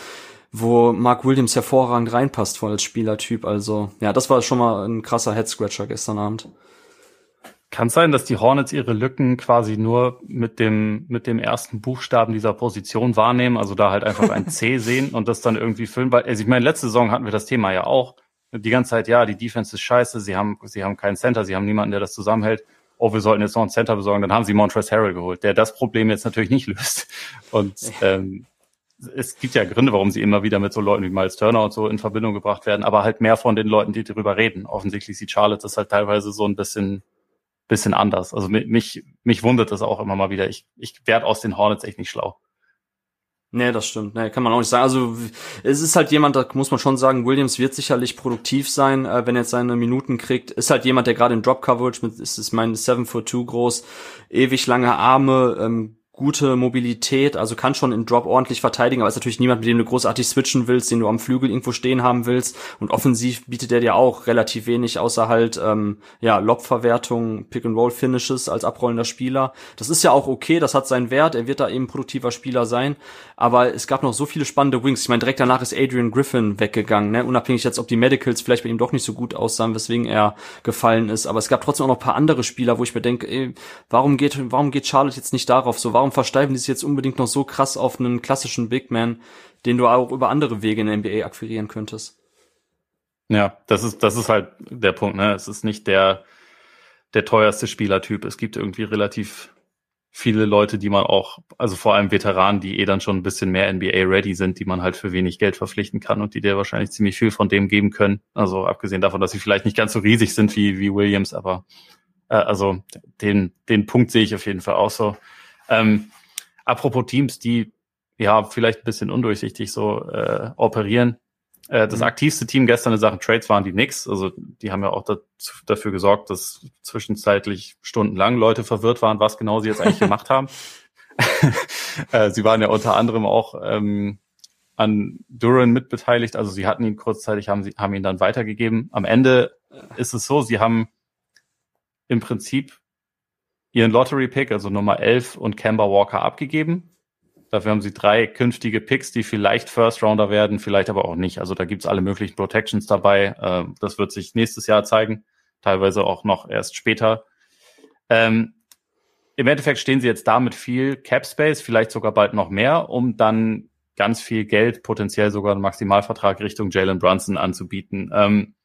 wo Mark Williams hervorragend reinpasst voll als Spielertyp. Also ja, das war schon mal ein krasser Headscratcher gestern Abend. Kann es sein, dass die Hornets ihre Lücken quasi nur mit dem, mit dem ersten Buchstaben dieser Position wahrnehmen, also da halt einfach ein C sehen und das dann irgendwie füllen? Weil, also ich meine, letzte Saison hatten wir das Thema ja auch die ganze Zeit, ja, die Defense ist scheiße, sie haben, sie haben keinen Center, sie haben niemanden, der das zusammenhält. Oh, wir sollten jetzt noch einen Center besorgen. Dann haben sie Montrezl Harrell geholt, der das Problem jetzt natürlich nicht löst. Und ähm, es gibt ja Gründe, warum sie immer wieder mit so Leuten wie Miles Turner und so in Verbindung gebracht werden, aber halt mehr von den Leuten, die darüber reden. Offensichtlich sieht Charlotte das halt teilweise so ein bisschen, bisschen anders. Also mich, mich wundert das auch immer mal wieder. Ich, ich werde aus den Hornets echt nicht schlau. Nee, das stimmt. Nee, kann man auch nicht sagen. Also es ist halt jemand, da muss man schon sagen, Williams wird sicherlich produktiv sein, äh, wenn er jetzt seine Minuten kriegt. Ist halt jemand, der gerade in Drop Coverage mit, ist, ist mein 7 foot 2 groß, ewig lange Arme, ähm, gute Mobilität, also kann schon im Drop ordentlich verteidigen, aber ist natürlich niemand, mit dem du großartig switchen willst, den du am Flügel irgendwo stehen haben willst. Und offensiv bietet er dir auch relativ wenig, außer halt ähm, ja Lobverwertung, Pick-and-Roll-Finishes als abrollender Spieler. Das ist ja auch okay, das hat seinen Wert, er wird da eben produktiver Spieler sein. Aber es gab noch so viele spannende Wings. Ich meine, direkt danach ist Adrian Griffin weggegangen, ne? unabhängig jetzt, ob die Medicals vielleicht bei ihm doch nicht so gut aussahen, weswegen er gefallen ist. Aber es gab trotzdem auch noch ein paar andere Spieler, wo ich mir denke, ey, warum geht, warum geht Charlotte jetzt nicht darauf so? Warum versteifen die sich jetzt unbedingt noch so krass auf einen klassischen Big Man, den du auch über andere Wege in der NBA akquirieren könntest? Ja, das ist, das ist halt der Punkt, ne? Es ist nicht der, der teuerste Spielertyp. Es gibt irgendwie relativ viele Leute, die man auch, also vor allem Veteranen, die eh dann schon ein bisschen mehr NBA-ready sind, die man halt für wenig Geld verpflichten kann und die dir wahrscheinlich ziemlich viel von dem geben können. Also abgesehen davon, dass sie vielleicht nicht ganz so riesig sind wie, wie Williams, aber äh, also den, den Punkt sehe ich auf jeden Fall auch so. Ähm, apropos Teams, die ja vielleicht ein bisschen undurchsichtig so äh, operieren. Äh, das mhm. aktivste Team gestern in Sachen Trades waren die Knicks. Also die haben ja auch dazu, dafür gesorgt, dass zwischenzeitlich stundenlang Leute verwirrt waren, was genau sie jetzt eigentlich gemacht haben. äh, sie waren ja unter anderem auch ähm, an Duran mitbeteiligt. Also sie hatten ihn kurzzeitig, haben sie haben ihn dann weitergegeben. Am Ende ist es so, sie haben im Prinzip ihren Lottery Pick, also Nummer 11 und Kemba Walker abgegeben. Dafür haben sie drei künftige Picks, die vielleicht First Rounder werden, vielleicht aber auch nicht. Also da gibt's alle möglichen Protections dabei. Ähm, das wird sich nächstes Jahr zeigen, teilweise auch noch erst später. Ähm, Im Endeffekt stehen sie jetzt da mit viel Cap Space, vielleicht sogar bald noch mehr, um dann ganz viel Geld, potenziell sogar einen Maximalvertrag Richtung Jalen Brunson anzubieten. Ähm,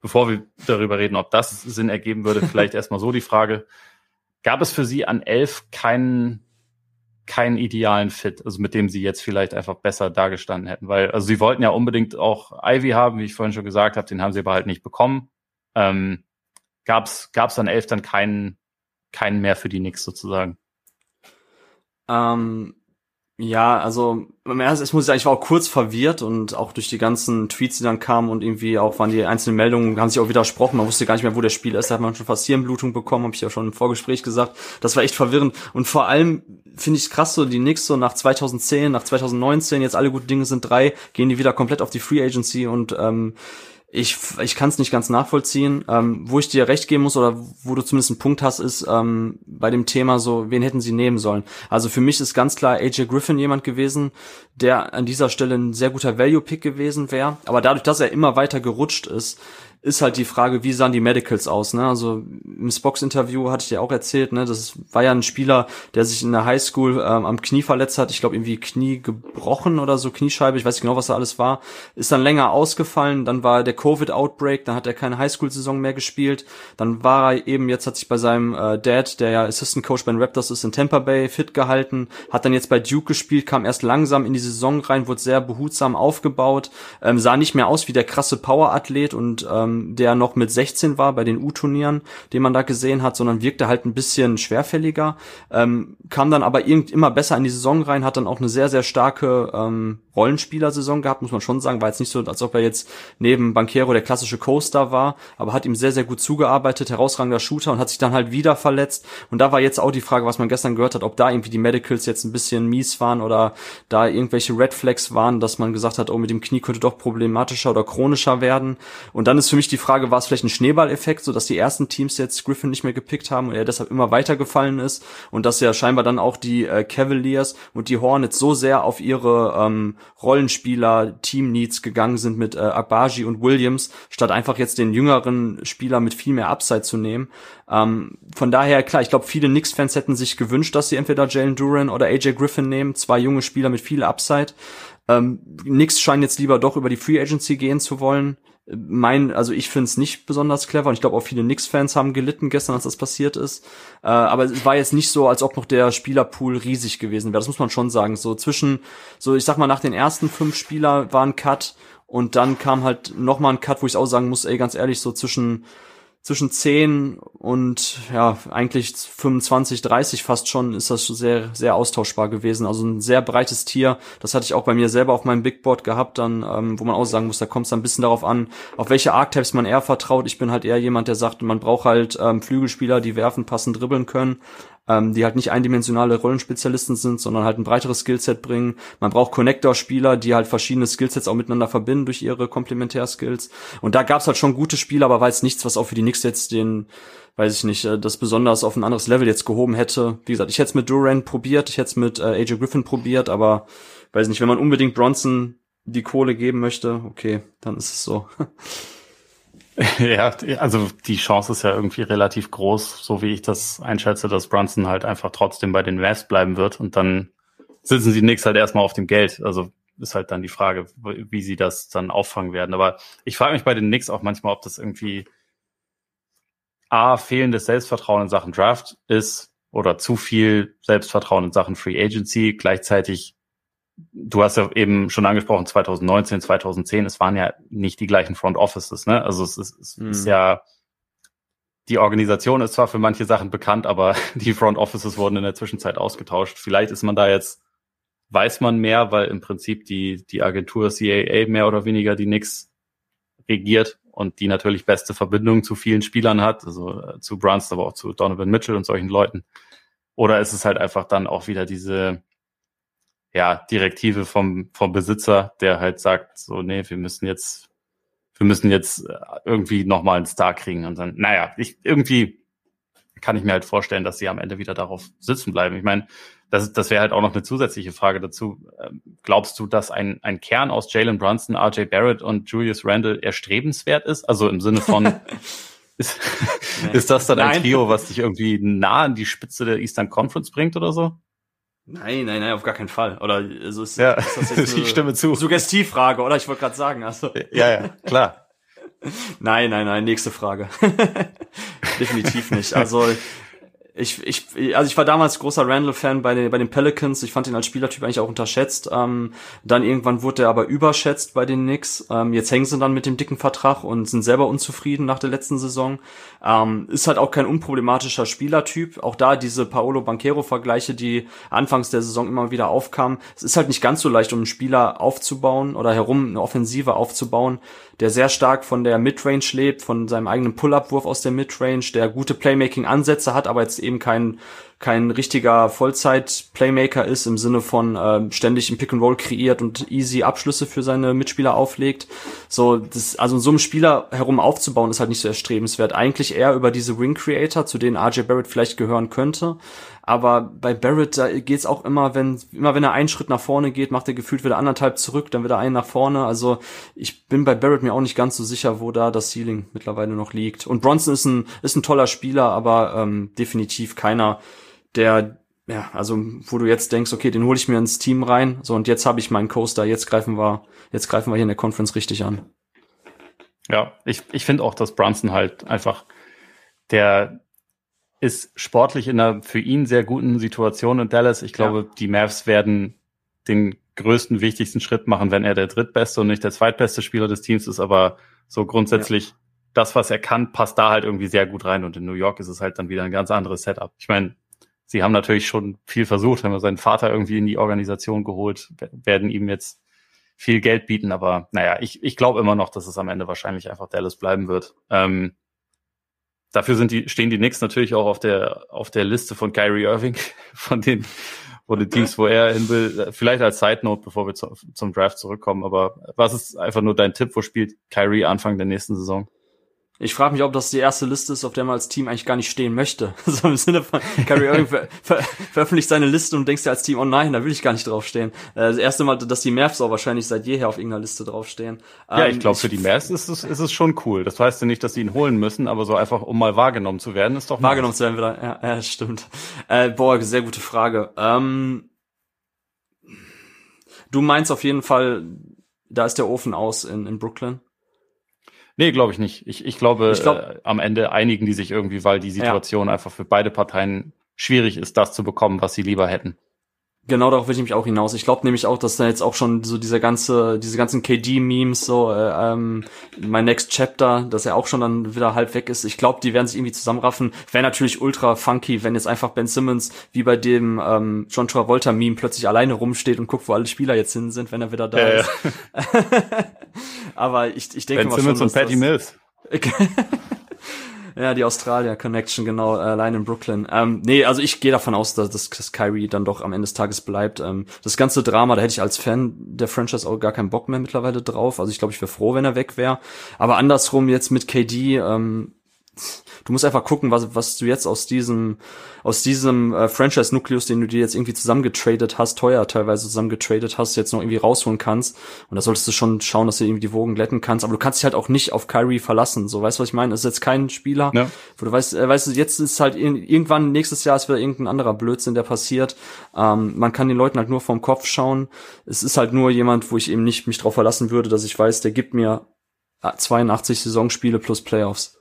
bevor wir darüber reden, ob das Sinn ergeben würde, vielleicht erstmal so die Frage, gab es für Sie an elf keinen keinen idealen Fit, also mit dem sie jetzt vielleicht einfach besser dargestanden hätten, weil also sie wollten ja unbedingt auch Ivy haben, wie ich vorhin schon gesagt habe, den haben sie aber halt nicht bekommen. Ähm, gab's gab's an elf dann keinen keinen mehr für die Knicks sozusagen? Ähm, Ja, also ich muss sagen, ich war auch kurz verwirrt und auch durch die ganzen Tweets, die dann kamen und irgendwie auch waren die einzelnen Meldungen, haben sich auch widersprochen. Man wusste gar nicht mehr, wo der Spieler ist. Da hat man schon fast Hirnblutung bekommen, habe ich ja schon im Vorgespräch gesagt. Das war echt verwirrend. Und vor allem finde ich krass, so die Knicks so nach 2010, nach 2019, jetzt alle guten Dinge sind drei, gehen die wieder komplett auf die Free Agency und ähm, ich, ich kann es nicht ganz nachvollziehen. Ähm, wo ich dir recht geben muss oder wo du zumindest einen Punkt hast, ist ähm, bei dem Thema so, wen hätten sie nehmen sollen? Also für mich ist ganz klar AJ Griffin jemand gewesen, der an dieser Stelle ein sehr guter Value-Pick gewesen wäre. Aber dadurch, dass er immer weiter gerutscht ist, ist halt die Frage, wie sahen die Medicals aus, ne? Also im Spox-Interview hatte ich dir auch erzählt, ne? Das war ja ein Spieler, der sich in der Highschool ähm, am Knie verletzt hat. Ich glaube, irgendwie Knie gebrochen oder so, Kniescheibe, ich weiß nicht genau, was da alles war. Ist dann länger ausgefallen, dann war der Covid-Outbreak, dann hat er keine Highschool-Saison mehr gespielt. Dann war er eben, jetzt hat sich bei seinem äh, Dad, der ja Assistant Coach bei den Raptors ist, in Tampa Bay fit gehalten, hat dann jetzt bei Duke gespielt, kam erst langsam in die Saison rein, wurde sehr behutsam aufgebaut, ähm, sah nicht mehr aus wie der krasse Power-Athlet und ähm, ähm, der noch mit 16 war bei den U-Turnieren, den man da gesehen hat, sondern wirkte halt ein bisschen schwerfälliger, ähm, kam dann aber irgend immer besser in die Saison rein, hat dann auch eine sehr, sehr starke ähm, Rollenspieler-Saison gehabt, muss man schon sagen, war jetzt nicht so, als ob er jetzt neben Banquero der klassische Coaster war, aber hat ihm sehr, sehr gut zugearbeitet, herausragender Shooter und hat sich dann halt wieder verletzt. Und da war jetzt auch die Frage, was man gestern gehört hat, ob da irgendwie die Medicals jetzt ein bisschen mies waren oder da irgendwelche Red Flags waren, dass man gesagt hat, oh, mit dem Knie könnte doch problematischer oder chronischer werden. Und dann ist für mich die Frage, war es vielleicht ein Schneeballeffekt, so dass die ersten Teams jetzt Griffin nicht mehr gepickt haben und er deshalb immer weitergefallen ist und dass ja scheinbar dann auch die äh, Cavaliers und die Hornets so sehr auf ihre ähm, Rollenspieler Team Needs gegangen sind mit äh, Agbaji und Williams, statt einfach jetzt den jüngeren Spieler mit viel mehr Upside zu nehmen. Ähm, von daher, klar, ich glaube, viele Knicks-Fans hätten sich gewünscht, dass sie entweder Jalen Duran oder AJ Griffin nehmen, zwei junge Spieler mit viel Upside. Ähm, Knicks scheinen jetzt lieber doch über die Free Agency gehen zu wollen mein, also ich finde es nicht besonders clever und ich glaube auch viele Knicks-Fans haben gelitten gestern, als das passiert ist. Äh, aber es war jetzt nicht so, als ob noch der Spielerpool riesig gewesen wäre. Das muss man schon sagen. So zwischen, so ich sag mal, nach den ersten fünf Spieler war ein Cut und dann kam halt noch mal ein Cut, wo ich auch sagen muss, ey, ganz ehrlich, so zwischen zwischen 10 und ja, eigentlich 25, 30 fast schon ist das sehr, sehr austauschbar gewesen. Also ein sehr breites Tier. Das hatte ich auch bei mir selber auf meinem Big Board gehabt, dann, ähm, wo man auch sagen muss, da kommt es ein bisschen darauf an, auf welche Archetypes man eher vertraut. Ich bin halt eher jemand, der sagt, man braucht halt ähm, Flügelspieler, die werfen, passen, dribbeln können ähm, die halt nicht eindimensionale Rollenspezialisten sind, sondern halt ein breiteres Skillset bringen. Man braucht Connector-Spieler, die halt verschiedene Skillsets auch miteinander verbinden durch ihre Komplementärskills. Und da gab's halt schon gute Spieler, aber war jetzt nichts, was auch für die Knicks jetzt den weiß ich nicht, äh, das besonders auf ein anderes Level jetzt gehoben hätte. Wie gesagt, ich hätte es mit Durant probiert, ich hätte es mit äh, AJ Griffin probiert, aber weiß nicht, wenn man unbedingt Bronson die Kohle geben möchte, okay, dann ist es so. Ja, also die Chance ist ja irgendwie relativ groß, so wie ich das einschätze, dass Brunson halt einfach trotzdem bei den Mavs bleiben wird und dann sitzen sie nix halt erstmal auf dem Geld. Also ist halt dann die Frage, wie sie das dann auffangen werden. Aber ich frage mich bei den Knicks auch manchmal, ob das irgendwie A, fehlendes Selbstvertrauen in Sachen Draft ist oder zu viel Selbstvertrauen in Sachen Free Agency. Gleichzeitig du hast ja eben schon angesprochen, 2019, 2010, es waren ja nicht die gleichen Front Offices, ne? Also es ist, es mhm. ist ja, die Organisation ist zwar für manche Sachen bekannt, aber die Front Offices wurden in der Zwischenzeit ausgetauscht. Vielleicht ist man da jetzt, weiß man mehr, weil im Prinzip die, die Agentur CAA mehr oder weniger die Nix regiert und die natürlich beste Verbindungen zu vielen Spielern hat, also äh, zu Brunson, aber auch zu Donovan Mitchell und solchen Leuten. Oder ist es halt einfach dann auch wieder diese, ja, Direktive vom, vom Besitzer, der halt sagt, so, nee, wir müssen jetzt, wir müssen jetzt äh, irgendwie nochmal einen Star kriegen und dann, naja, ich, irgendwie kann ich mir halt vorstellen, dass sie am Ende wieder darauf sitzen bleiben. Ich meine, das, das wäre halt auch noch eine zusätzliche Frage dazu. Ähm, glaubst du, dass ein, ein Kern aus Jalen Brunson, RJ Barrett und Julius Randle erstrebenswert ist? Also im Sinne von, ist, ist das dann ein Trio, was dich irgendwie nah an die Spitze der Eastern Conference bringt oder so? Nein, nein, nein, auf gar keinen Fall. Oder also ist, ja, ist das jetzt ich stimme zu. Suggestivfrage, oder? Ich wollte gerade sagen, also. Ja, ja, klar. nein, nein, nein, nächste Frage. Definitiv nicht. Also ich, ich, also ich war damals großer Randall-Fan bei den, bei den Pelicans. Ich fand ihn als Spielertyp eigentlich auch unterschätzt. Ähm, dann irgendwann wurde er aber überschätzt bei den Knicks. Ähm, jetzt hängen sie dann mit dem dicken Vertrag und sind selber unzufrieden nach der letzten Saison. Ähm, ist halt auch kein unproblematischer Spielertyp. Auch da diese Paolo Banquero-Vergleiche, die anfangs der Saison immer wieder aufkamen. Es ist halt nicht ganz so leicht, um einen Spieler aufzubauen oder herum eine Offensive aufzubauen, der sehr stark von der Midrange lebt, von seinem eigenen Pull-Up-Wurf aus der Midrange, der gute Playmaking-Ansätze hat, aber jetzt eben kein, kein richtiger Vollzeit-Playmaker ist im Sinne von äh, ständig ein Pick-and-Roll kreiert und easy Abschlüsse für seine Mitspieler auflegt. So, das, also so einem Spieler herum aufzubauen, ist halt nicht so erstrebenswert. Eigentlich eher über diese Ring-Creator, zu denen RJ Barrett vielleicht gehören könnte. Aber bei Barrett, da geht's auch immer, wenn, immer wenn er einen Schritt nach vorne geht, macht er gefühlt wieder anderthalb zurück, dann wieder einen nach vorne. Also ich bin bei Barrett mir auch nicht ganz so sicher, wo da das Ceiling mittlerweile noch liegt. Und Bronson ist ein, ist ein toller Spieler, aber ähm, definitiv keiner, der ja, also wo du jetzt denkst, okay, den hole ich mir ins Team rein, so und jetzt habe ich meinen Coaster, jetzt greifen wir, jetzt greifen wir hier in der Conference richtig an. Ja, ich, ich finde auch, dass Brunson halt einfach der ist sportlich in einer für ihn sehr guten Situation in Dallas. Ich glaube, ja. die Mavs werden den größten, wichtigsten Schritt machen, wenn er der drittbeste und nicht der zweitbeste Spieler des Teams ist. Aber so grundsätzlich, ja. das, was er kann, passt da halt irgendwie sehr gut rein. Und in New York ist es halt dann wieder ein ganz anderes Setup. Ich meine, sie haben natürlich schon viel versucht, haben seinen Vater irgendwie in die Organisation geholt, werden ihm jetzt viel Geld bieten. Aber naja, ich, ich glaube immer noch, dass es am Ende wahrscheinlich einfach Dallas bleiben wird. Ähm, Dafür sind die, stehen die Knicks natürlich auch auf der, auf der Liste von Kyrie Irving, von den, von den Teams, wo er hin will. Vielleicht als Side Note, bevor wir zu, zum Draft zurückkommen. Aber was ist einfach nur dein Tipp? Wo spielt Kyrie Anfang der nächsten Saison? Ich frage mich, ob das die erste Liste ist, auf der man als Team eigentlich gar nicht stehen möchte. so im Sinne von, Kyrie Irving ver ver veröffentlicht seine Liste und denkst dir als Team, oh nein, da will ich gar nicht draufstehen. Äh, das erste Mal, dass die Mavs auch wahrscheinlich seit jeher auf irgendeiner Liste draufstehen. Ja, ich ähm, glaube, für die Mavs ist es, ist es schon cool. Das heißt ja nicht, dass sie ihn holen müssen, aber so einfach, um mal wahrgenommen zu werden, ist doch Wahrgenommen nice. zu werden, wieder. Ja, ja, stimmt. Äh, boah, sehr gute Frage. Ähm, du meinst auf jeden Fall, da ist der Ofen aus in, in Brooklyn? Nee, glaube ich nicht. Ich, ich glaube, ich glaub, äh, am Ende einigen die sich irgendwie, weil die Situation ja. einfach für beide Parteien schwierig ist, das zu bekommen, was sie lieber hätten. Genau darauf will ich mich auch hinaus. Ich glaube nämlich auch, dass da jetzt auch schon so dieser ganze, diese ganzen KD-Memes, so äh, ähm, My Next Chapter, dass er auch schon dann wieder halb weg ist. Ich glaube, die werden sich irgendwie zusammenraffen. Wäre natürlich ultra funky, wenn jetzt einfach Ben Simmons wie bei dem ähm, John Travolta-Meme plötzlich alleine rumsteht und guckt, wo alle Spieler jetzt hin sind, wenn er wieder da äh, ist. Aber ich, ich denke ben mal Simmons schon, und Patty Mills. Ja, die Australier Connection, genau, äh, allein in Brooklyn. Ähm, nee, also ich gehe davon aus, dass, dass, dass Kyrie dann doch am Ende des Tages bleibt. Ähm, das ganze Drama, da hätte ich als Fan der Franchise auch gar keinen Bock mehr mittlerweile drauf. Also ich glaube, ich wäre froh, wenn er weg wäre. Aber andersrum jetzt mit KD, ähm, du musst einfach gucken, was, was du jetzt aus diesem, aus diesem äh, Franchise-Nukleus, den du dir jetzt irgendwie zusammengetradet hast, teuer teilweise zusammengetradet hast, jetzt noch irgendwie rausholen kannst. Und da solltest du schon schauen, dass du irgendwie die Wogen glätten kannst. Aber du kannst dich halt auch nicht auf Kyrie verlassen. So, weißt du, was ich meine? Das ist jetzt kein Spieler, ja. wo du weißt, äh, weißt du, jetzt ist halt in, irgendwann nächstes Jahr ist wieder irgendein anderer Blödsinn, der passiert. Ähm, man kann den Leuten halt nur vom Kopf schauen. Es ist halt nur jemand, wo ich eben nicht mich drauf verlassen würde, dass ich weiß, der gibt mir 82 Saisonspiele plus Playoffs.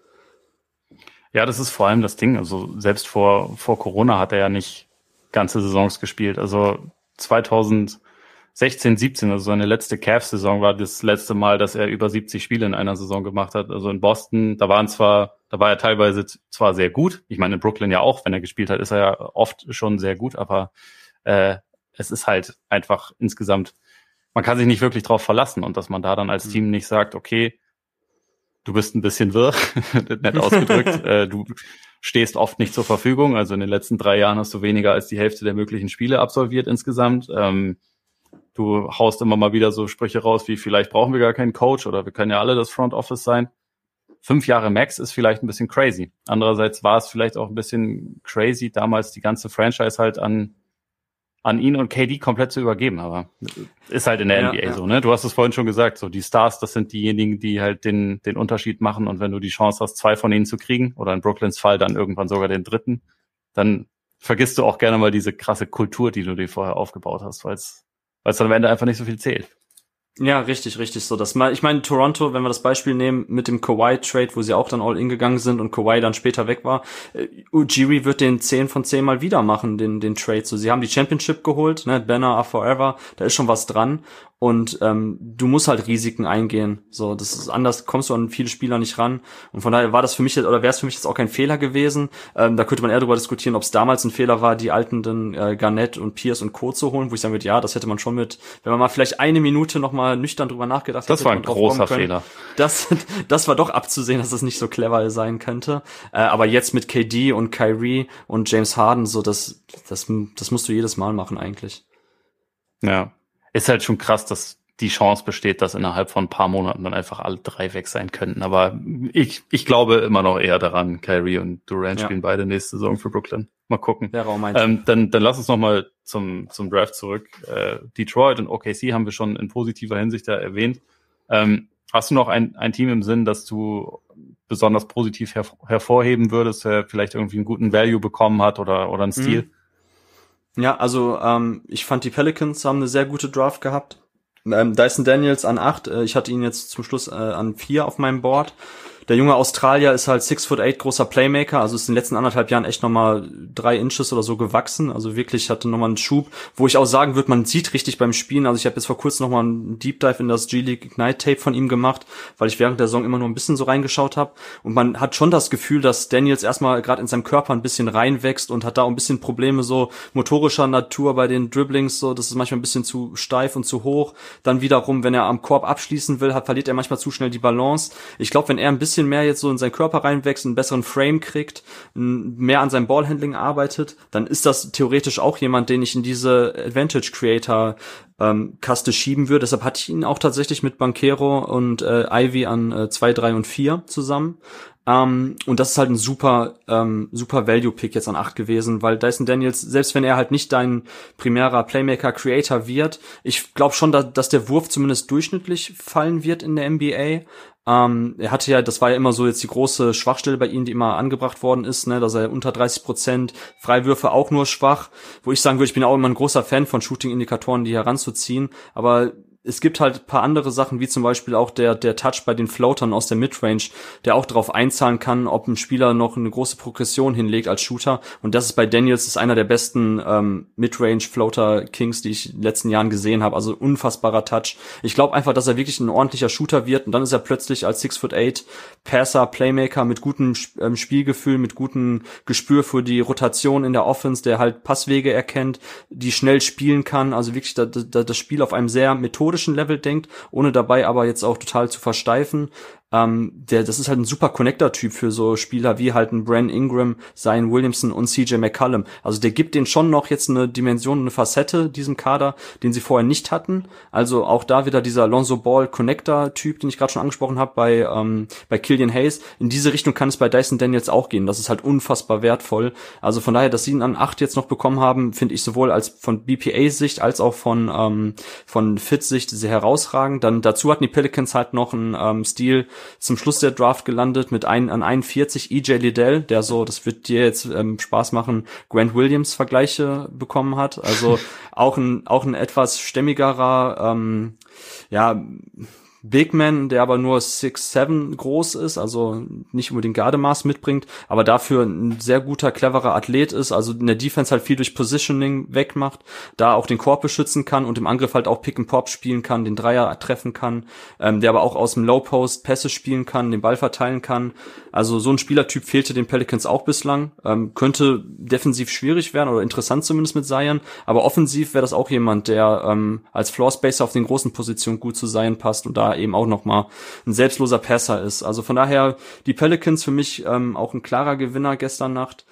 Ja, das ist vor allem das Ding. Also selbst vor, vor Corona hat er ja nicht ganze Saisons gespielt. Also 2016, 17, also seine letzte Cavs-Saison war das letzte Mal, dass er über 70 Spiele in einer Saison gemacht hat. Also in Boston, da waren zwar, da war er teilweise zwar sehr gut. Ich meine, in Brooklyn ja auch, wenn er gespielt hat, ist er ja oft schon sehr gut, aber äh, es ist halt einfach insgesamt, man kann sich nicht wirklich drauf verlassen und dass man da dann als mhm. Team nicht sagt, okay, du bist ein bisschen wirr, nett ausgedrückt. äh, du stehst oft nicht zur Verfügung. Also in den letzten drei Jahren hast du weniger als die Hälfte der möglichen Spiele absolviert insgesamt. Ähm, du haust immer mal wieder so Sprüche raus, wie vielleicht brauchen wir gar keinen Coach oder wir können ja alle das Front Office sein. Fünf Jahre Max ist vielleicht ein bisschen crazy. Andererseits war es vielleicht auch ein bisschen crazy, damals die ganze Franchise halt an an ihn und KD komplett zu übergeben, aber ist halt in der ja, NBA ja. so, ne? Du hast es vorhin schon gesagt, so die Stars, das sind diejenigen, die halt den, den Unterschied machen und wenn du die Chance hast, zwei von ihnen zu kriegen oder in Brooklyns Fall dann irgendwann sogar den dritten, dann vergisst du auch gerne mal diese krasse Kultur, die du dir vorher aufgebaut hast, weil es weil es dann am Ende einfach nicht so viel zählt. Ja, richtig, richtig so. Das mal, ich meine, Toronto, wenn wir das Beispiel nehmen mit dem Kawhi-Trade, wo sie auch dann all in gegangen sind und Kawhi dann später weg war, äh, Ujiri wird den 10 von 10 mal wieder machen, den, den Trade. So, sie haben die Championship geholt, ne, Banner are forever, da ist schon was dran. Und ähm, du musst halt Risiken eingehen. So, das ist anders, kommst du an viele Spieler nicht ran. Und von daher war das für mich oder wäre es für mich jetzt auch kein Fehler gewesen. Ähm, da könnte man eher darüber diskutieren, ob es damals ein Fehler war, die alten dann äh, Garnett und Pierce und Co. zu holen, wo ich sagen würde, ja, das hätte man schon mit, wenn man mal vielleicht eine Minute noch mal nüchtern drüber nachgedacht hätte. Das war ein großer Fehler. Das, das war doch abzusehen, dass das nicht so clever sein könnte. Äh, aber jetzt mit KD und Kyrie und James Harden, so das, das, das musst du jedes Mal machen eigentlich. Ja, ist halt schon krass, dass die Chance besteht, dass innerhalb von ein paar Monaten dann einfach alle drei weg sein könnten. Aber ich, ich glaube immer noch eher daran, Kyrie und Durant ja. spielen beide nächste Saison für Brooklyn. Mal gucken. Der Raum ähm, dann, dann lass uns noch mal zum, zum Draft zurück. Äh, Detroit und OKC haben wir schon in positiver Hinsicht da erwähnt. Ähm, hast du noch ein, ein Team im Sinn, das du besonders positiv her hervorheben würdest, der vielleicht irgendwie einen guten Value bekommen hat oder, oder einen Stil? Mhm. Ja, also ähm, ich fand die Pelicans haben eine sehr gute Draft gehabt. Ähm, Dyson Daniels an acht, äh, ich hatte ihn jetzt zum Schluss äh, an vier auf meinem Board der junge Australier ist halt six foot eight großer Playmaker, also ist in den letzten anderthalb Jahren echt nochmal drei Inches oder so gewachsen, also wirklich hatte nochmal einen Schub, wo ich auch sagen würde, man sieht richtig beim Spielen, also ich habe jetzt vor kurzem nochmal einen Deep Dive in das G-League Ignite Tape von ihm gemacht, weil ich während der Saison immer nur ein bisschen so reingeschaut habe und man hat schon das Gefühl, dass Daniels erstmal gerade in seinem Körper ein bisschen reinwächst und hat da auch ein bisschen Probleme so motorischer Natur bei den Dribblings, so das ist manchmal ein bisschen zu steif und zu hoch, dann wiederum, wenn er am Korb abschließen will, hat, verliert er manchmal zu schnell die Balance. Ich glaube, wenn er ein bisschen bisschen mehr jetzt so in seinen Körper reinwächst, einen besseren Frame kriegt, mehr an seinem Ballhandling arbeitet, dann ist das theoretisch auch jemand, den ich in diese Advantage Creator ähm, Kaste schieben würde. Deshalb hatte ich ihn auch tatsächlich mit Banquero und äh, Ivy an äh, zwei, drei und vier zusammen. Um, ähm, und das ist halt ein super, ähm, super Value-Pick jetzt an acht gewesen, weil Dyson Daniels, selbst wenn er halt nicht dein primärer Playmaker-Creator wird, ich glaube schon, dass, dass der Wurf zumindest durchschnittlich fallen wird in der NBA. Ähm, er hatte ja, das war ja immer so jetzt die große Schwachstelle bei ihm, die immer angebracht worden ist, ne, dass er unter 30 Prozent Freiwürfe auch nur schwach, wo ich sagen würde, ich bin auch immer ein großer Fan von Shooting-Indikatoren, die heranzuziehen, aber es gibt halt paar andere Sachen, wie zum Beispiel auch der, der Touch bei den Floatern aus der Midrange, der auch darauf einzahlen kann, ob ein Spieler noch eine große Progression hinlegt als Shooter. Und das ist bei Daniels ist einer der besten ähm, Midrange Floater Kings, die ich in den letzten Jahren gesehen habe. Also unfassbarer Touch. Ich glaube einfach, dass er wirklich ein ordentlicher Shooter wird und dann ist er plötzlich als 6 foot 8 Passer, Playmaker mit gutem ähm, Spielgefühl, mit gutem Gespür für die Rotation in der Offense, der halt Passwege erkennt, die schnell spielen kann. Also wirklich da, da, das Spiel auf einem sehr methodisch methodischen Level denkt, ohne dabei aber jetzt auch total zu versteifen. Ähm, der, das ist halt ein super Connector-Typ für so Spieler wie halt ein Bran Ingram, Zion Williamson und CJ McCullum. Also der gibt denen schon noch jetzt eine Dimension, eine Facette diesem Kader, den sie vorher nicht hatten. Also auch da wieder dieser Lonzo Ball Connector-Typ, den ich gerade schon angesprochen habe bei ähm, bei Killian Hayes. In diese Richtung kann es bei Dyson Daniels auch gehen. Das ist halt unfassbar wertvoll. Also von daher, dass sie ihn an acht jetzt noch bekommen haben, finde ich sowohl als von BPA-Sicht als auch von ähm, von Fit-Sicht sehr herausragend. Dann dazu hatten die Pelicans halt noch einen ähm, Stil zum Schluss der Draft gelandet mit ein, an 41 EJ Liddell, der so, das wird dir jetzt ähm, Spaß machen, Grant Williams Vergleiche bekommen hat. Also auch ein, auch ein etwas stämmigerer, ähm, ja, Big Man, der aber nur 6'7 groß ist, also nicht unbedingt Gardemaß mitbringt, aber dafür ein sehr guter, cleverer Athlet ist, also in der Defense halt viel durch Positioning wegmacht, da auch den Korb beschützen kann und im Angriff halt auch Pick and Pop spielen kann, den Dreier treffen kann, ähm, der aber auch aus dem Low Post Pässe spielen kann, den Ball verteilen kann. Also so ein Spielertyp fehlte den Pelicans auch bislang, ähm, könnte defensiv schwierig werden oder interessant zumindest mit Zion, aber offensiv wäre das auch jemand, der ähm, als Floor Spacer auf den großen Positionen gut zu Zion passt und da eben auch nochmal ein selbstloser Passer ist. Also von daher die Pelicans für mich ähm, auch ein klarer Gewinner gestern Nacht.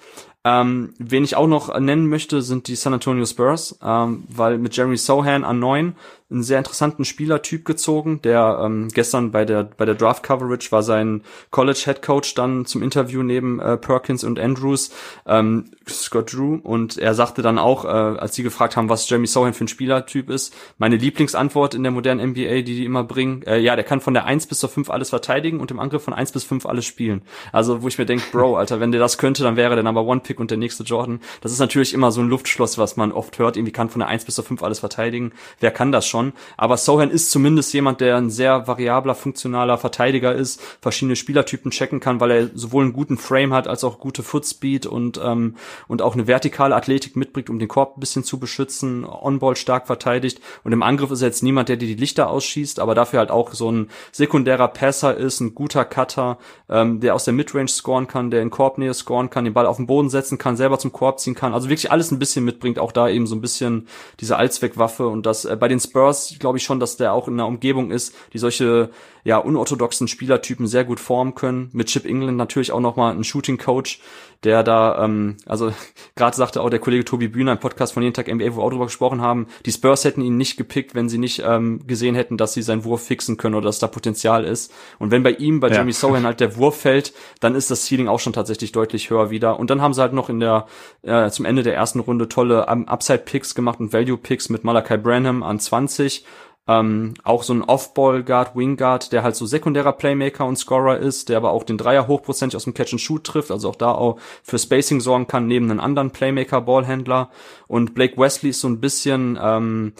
Ähm, wen ich auch noch nennen möchte, sind die San Antonio Spurs, ähm, weil mit Jeremy Sohan an neun einen sehr interessanten Spielertyp gezogen, der ähm, gestern bei der bei der Draft Coverage war sein College Head Coach dann zum Interview neben äh, Perkins und Andrews, ähm, Scott Drew und er sagte dann auch, äh, als sie gefragt haben, was Jeremy Sohan für ein Spielertyp ist, meine Lieblingsantwort in der modernen NBA, die die immer bringen, äh, ja, der kann von der 1 bis zur 5 alles verteidigen und im Angriff von 1 bis 5 alles spielen. Also, wo ich mir denke, Bro, Alter, wenn der das könnte, dann wäre der Number One Pick und der nächste Jordan. Das ist natürlich immer so ein Luftschloss, was man oft hört, irgendwie kann von der 1 bis zur 5 alles verteidigen. Wer kann das schon? Aber Sohan ist zumindest jemand, der ein sehr variabler, funktionaler Verteidiger ist, verschiedene Spielertypen checken kann, weil er sowohl einen guten Frame hat, als auch gute Footspeed und, ähm, und auch eine vertikale Athletik mitbringt, um den Korb ein bisschen zu beschützen, On-Ball stark verteidigt. Und im Angriff ist er jetzt niemand, der dir die Lichter ausschießt, aber dafür halt auch so ein sekundärer Passer ist, ein guter Cutter, ähm, der aus der Midrange scoren kann, der in Korbnähe scoren kann, den Ball auf den Boden setzen kann, selber zum Korb ziehen kann. Also wirklich alles ein bisschen mitbringt, auch da eben so ein bisschen diese Allzweckwaffe und das äh, bei den Spurs glaube ich schon, dass der auch in einer Umgebung ist, die solche ja unorthodoxen Spielertypen sehr gut formen können. Mit Chip England natürlich auch noch mal ein Shooting Coach, der da ähm, also gerade sagte auch der Kollege Tobi Bühner im Podcast von jeden Tag NBA, wo wir auch drüber gesprochen haben, die Spurs hätten ihn nicht gepickt, wenn sie nicht ähm, gesehen hätten, dass sie seinen Wurf fixen können oder dass da Potenzial ist. Und wenn bei ihm, bei ja. Jeremy Sohan halt der Wurf fällt, dann ist das Ceiling auch schon tatsächlich deutlich höher wieder. Und dann haben sie halt noch in der äh, zum Ende der ersten Runde tolle um, Upside Picks gemacht und Value Picks mit Malachi Branham an 20 ähm, auch so ein Off-Ball-Guard, Wing-Guard, der halt so sekundärer Playmaker und Scorer ist, der aber auch den Dreier hochprozentig aus dem Catch-and-Shoot trifft, also auch da auch für Spacing sorgen kann, neben einem anderen Playmaker-Ballhändler. Und Blake Wesley ist so ein bisschen, ähm,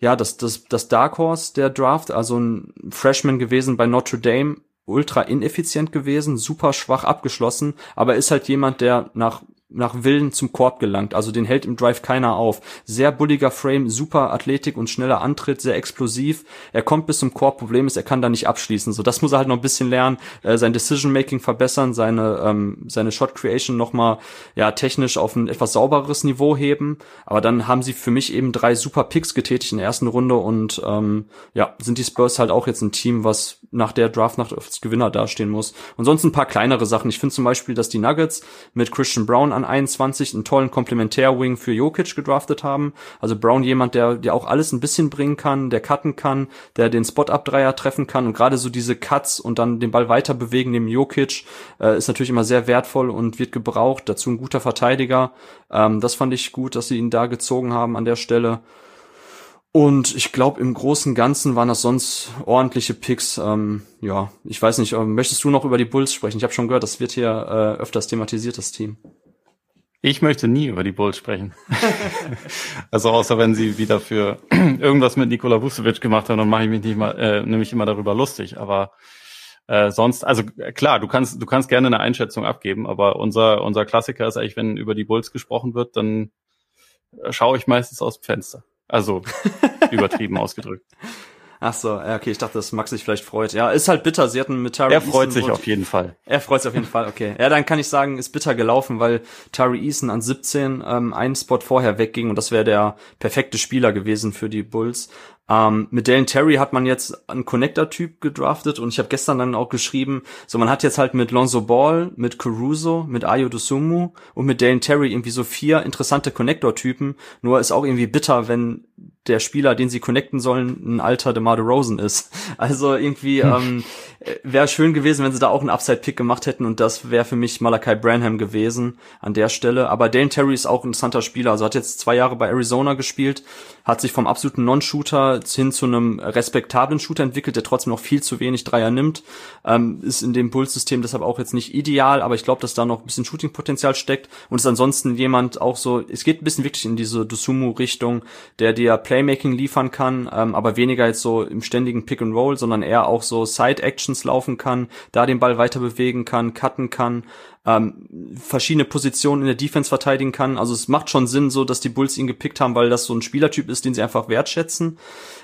ja, das, das, das Dark Horse der Draft, also ein Freshman gewesen bei Notre Dame, ultra ineffizient gewesen, super schwach abgeschlossen, aber ist halt jemand, der nach nach Willen zum Korb gelangt. Also den hält im Drive keiner auf. Sehr bulliger Frame, super Athletik und schneller Antritt, sehr explosiv. Er kommt bis zum Korb. Problem ist, er kann da nicht abschließen. So, das muss er halt noch ein bisschen lernen, äh, sein Decision Making verbessern, seine ähm, seine Shot Creation noch mal ja technisch auf ein etwas saubereres Niveau heben. Aber dann haben sie für mich eben drei super Picks getätigt in der ersten Runde und ähm, ja sind die Spurs halt auch jetzt ein Team, was nach der Draftnacht als Gewinner dastehen muss. Und sonst ein paar kleinere Sachen. Ich finde zum Beispiel, dass die Nuggets mit Christian Brown an 21 einen tollen Komplementär-Wing für Jokic gedraftet haben. Also Brown jemand, der, der auch alles ein bisschen bringen kann, der cutten kann, der den Spot-Up-Dreier treffen kann und gerade so diese Cuts und dann den Ball weiter bewegen, dem Jokic, äh, ist natürlich immer sehr wertvoll und wird gebraucht. Dazu ein guter Verteidiger. Ähm, das fand ich gut, dass sie ihn da gezogen haben an der Stelle. Und ich glaube, im Großen und Ganzen waren das sonst ordentliche Picks. Ähm, ja, ich weiß nicht, ähm, möchtest du noch über die Bulls sprechen? Ich habe schon gehört, das wird hier äh, öfters thematisiert, das Team. Ich möchte nie über die Bulls sprechen. also außer wenn sie wieder für irgendwas mit Nikola Vucevic gemacht haben, dann mache ich mich nicht mal, äh, nämlich immer darüber lustig. Aber äh, sonst, also klar, du kannst, du kannst gerne eine Einschätzung abgeben, aber unser, unser Klassiker ist eigentlich, wenn über die Bulls gesprochen wird, dann äh, schaue ich meistens aus dem Fenster. Also übertrieben ausgedrückt. Ach so, ja, okay, ich dachte, dass Max sich vielleicht freut. Ja, ist halt bitter. Sie hatten mit Tari Er freut Eason sich auf jeden Fall. Er freut sich auf jeden Fall, okay. Ja, dann kann ich sagen, ist bitter gelaufen, weil Tari Eason an 17 ähm, einen Spot vorher wegging und das wäre der perfekte Spieler gewesen für die Bulls. Ähm, mit Dalen Terry hat man jetzt einen Connector-Typ gedraftet und ich habe gestern dann auch geschrieben, so man hat jetzt halt mit Lonzo Ball, mit Caruso, mit Ayo Dosumu und mit Dalen Terry irgendwie so vier interessante Connector-Typen. Nur ist auch irgendwie bitter, wenn der Spieler, den sie connecten sollen, ein alter DeMar Rosen ist. Also irgendwie hm. ähm, wäre schön gewesen, wenn sie da auch einen Upside-Pick gemacht hätten und das wäre für mich Malachi Branham gewesen an der Stelle. Aber Dane Terry ist auch ein interessanter Spieler. Also hat jetzt zwei Jahre bei Arizona gespielt, hat sich vom absoluten Non-Shooter hin zu einem respektablen Shooter entwickelt, der trotzdem noch viel zu wenig Dreier nimmt. Ähm, ist in dem Bulls-System deshalb auch jetzt nicht ideal, aber ich glaube, dass da noch ein bisschen Shooting-Potenzial steckt und ist ansonsten jemand auch so, es geht ein bisschen wirklich in diese Dosumu-Richtung, der dir Playmaking liefern kann, ähm, aber weniger jetzt so im ständigen Pick and Roll, sondern eher auch so Side-Actions laufen kann, da den Ball weiter bewegen kann, cutten kann, ähm, verschiedene Positionen in der Defense verteidigen kann. Also es macht schon Sinn, so dass die Bulls ihn gepickt haben, weil das so ein Spielertyp ist, den sie einfach wertschätzen.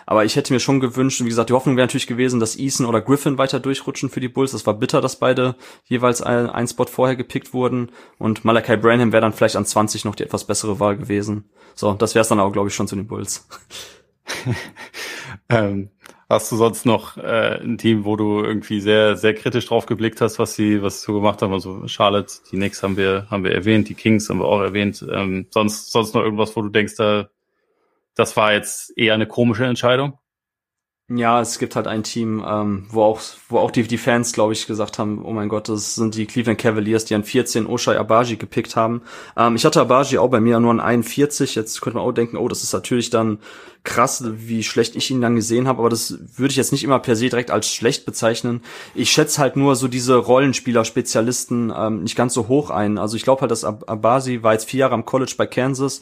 Aber ich hätte mir schon gewünscht, wie gesagt, die Hoffnung wäre natürlich gewesen, dass Eason oder Griffin weiter durchrutschen für die Bulls. Das war bitter, dass beide jeweils ein, ein Spot vorher gepickt wurden. Und Malachi Branham wäre dann vielleicht an 20 noch die etwas bessere Wahl gewesen. So, das wäre es dann auch, glaube ich, schon zu den Bulls. ähm, Hast du sonst noch äh, ein Team, wo du irgendwie sehr, sehr kritisch drauf geblickt hast, was sie, was sie so gemacht haben? Also Charlotte, die Knicks haben wir, haben wir erwähnt, die Kings haben wir auch erwähnt. Ähm, sonst, sonst noch irgendwas, wo du denkst, da, das war jetzt eher eine komische Entscheidung? Ja, es gibt halt ein Team, ähm, wo auch, wo auch die, die Fans, glaube ich, gesagt haben, oh mein Gott, das sind die Cleveland Cavaliers, die an 14 Oshai Abaji gepickt haben. Ähm, ich hatte Abaji auch bei mir nur an 41. Jetzt könnte man auch denken, oh, das ist natürlich dann krass, wie schlecht ich ihn dann gesehen habe, aber das würde ich jetzt nicht immer per se direkt als schlecht bezeichnen. Ich schätze halt nur so diese Rollenspieler-Spezialisten ähm, nicht ganz so hoch ein. Also ich glaube halt, dass Ab Abasi war jetzt vier Jahre am College bei Kansas,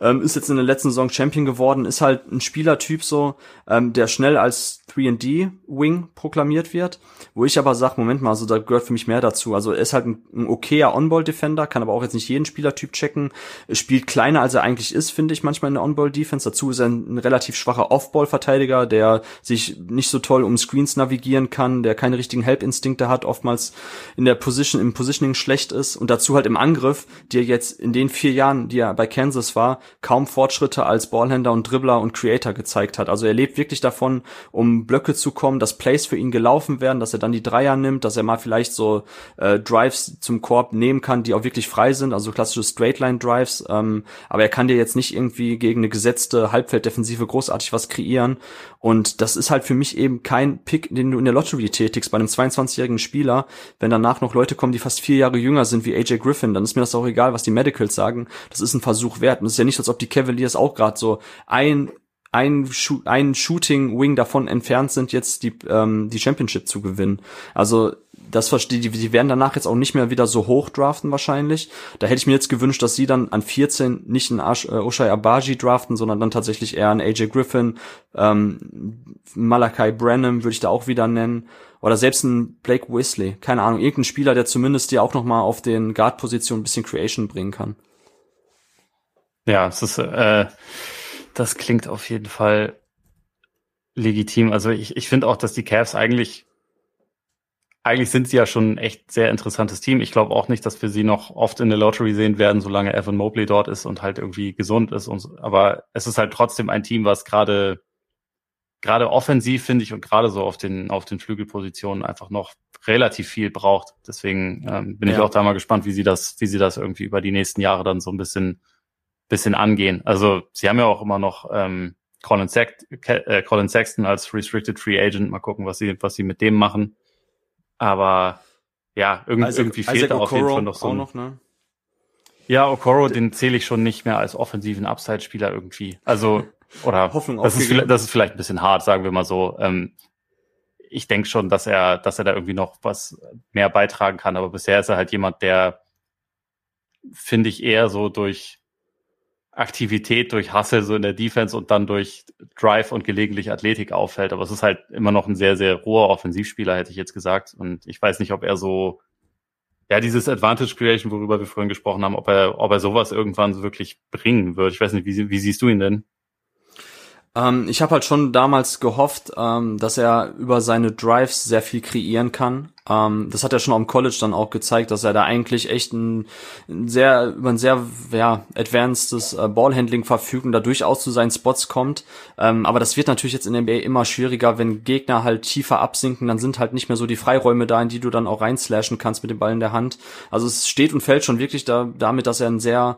ähm, ist jetzt in der letzten Saison Champion geworden, ist halt ein Spielertyp so, ähm, der schnell als 3D-Wing proklamiert wird, wo ich aber sage, Moment mal, also da gehört für mich mehr dazu. Also er ist halt ein, ein okayer On-Ball-Defender, kann aber auch jetzt nicht jeden Spielertyp checken, spielt kleiner, als er eigentlich ist, finde ich manchmal in der On-Ball-Defense. Dazu ist er ein relativ schwacher Off-Ball-Verteidiger, der sich nicht so toll um Screens navigieren kann, der keine richtigen Help-Instinkte hat, oftmals in der Position, im Positioning schlecht ist und dazu halt im Angriff, die er jetzt in den vier Jahren, die er bei Kansas war, kaum Fortschritte als Ballhänder und Dribbler und Creator gezeigt hat. Also er lebt wirklich davon, um Blöcke zu kommen, dass Plays für ihn gelaufen werden, dass er dann die Dreier nimmt, dass er mal vielleicht so äh, Drives zum Korb nehmen kann, die auch wirklich frei sind, also klassische Straightline-Drives. Ähm, aber er kann dir jetzt nicht irgendwie gegen eine gesetzte Halbfelddefensive großartig was kreieren. Und das ist halt für mich eben kein Pick, den du in der Lottery tätigst bei einem 22-jährigen Spieler. Wenn danach noch Leute kommen, die fast vier Jahre jünger sind wie AJ Griffin, dann ist mir das auch egal, was die Medicals sagen. Das ist ein Versuch wert. Und es ist ja nicht, als ob die Cavaliers auch gerade so ein ein, ein Shooting Wing davon entfernt sind, jetzt die, ähm, die Championship zu gewinnen. Also das verstehe die, die werden danach jetzt auch nicht mehr wieder so hoch draften wahrscheinlich. Da hätte ich mir jetzt gewünscht, dass sie dann an 14 nicht einen Ash, äh, Oshai Abaji draften, sondern dann tatsächlich eher einen AJ Griffin, ähm, Malachi Branham würde ich da auch wieder nennen. Oder selbst ein Blake Wesley, keine Ahnung, irgendein Spieler, der zumindest dir auch noch mal auf den Guard-Position ein bisschen Creation bringen kann. Ja, es ist, äh, das klingt auf jeden Fall legitim. Also ich, ich finde auch, dass die Cavs eigentlich, eigentlich sind sie ja schon ein echt sehr interessantes Team. Ich glaube auch nicht, dass wir sie noch oft in der Lottery sehen werden, solange Evan Mobley dort ist und halt irgendwie gesund ist. Und, so. aber es ist halt trotzdem ein Team, was gerade gerade offensiv finde ich und gerade so auf den auf den Flügelpositionen einfach noch relativ viel braucht. Deswegen ähm, bin ja. ich auch da mal gespannt, wie sie das wie sie das irgendwie über die nächsten Jahre dann so ein bisschen bisschen angehen. Also sie haben ja auch immer noch ähm, Colin, Sext äh, Colin Sexton als Restricted Free Agent. Mal gucken, was sie, was sie mit dem machen. Aber ja, irgendwie, Isaac, irgendwie fehlt Isaac da auf jeden Fall noch so ein, noch, ne? Ja, Okoro, den zähle ich schon nicht mehr als offensiven Upside-Spieler irgendwie. Also, oder Hoffnung das, ist vielleicht, das ist vielleicht ein bisschen hart, sagen wir mal so. Ähm, ich denke schon, dass er, dass er da irgendwie noch was mehr beitragen kann, aber bisher ist er halt jemand, der, finde ich, eher so durch Aktivität durch Hustle so in der Defense und dann durch Drive und gelegentlich Athletik auffällt. Aber es ist halt immer noch ein sehr, sehr roher Offensivspieler, hätte ich jetzt gesagt. Und ich weiß nicht, ob er so, ja, dieses Advantage Creation, worüber wir vorhin gesprochen haben, ob er, ob er sowas irgendwann wirklich bringen wird. Ich weiß nicht, wie, wie siehst du ihn denn? Ähm, ich habe halt schon damals gehofft, ähm, dass er über seine Drives sehr viel kreieren kann. Ähm, das hat er schon am College dann auch gezeigt, dass er da eigentlich echt ein, ein sehr über ein sehr ja advancedes äh, Ballhandling verfügt und da durchaus zu seinen Spots kommt. Ähm, aber das wird natürlich jetzt in der NBA immer schwieriger, wenn Gegner halt tiefer absinken, dann sind halt nicht mehr so die Freiräume da, in die du dann auch reinslashen kannst mit dem Ball in der Hand. Also es steht und fällt schon wirklich da damit, dass er ein sehr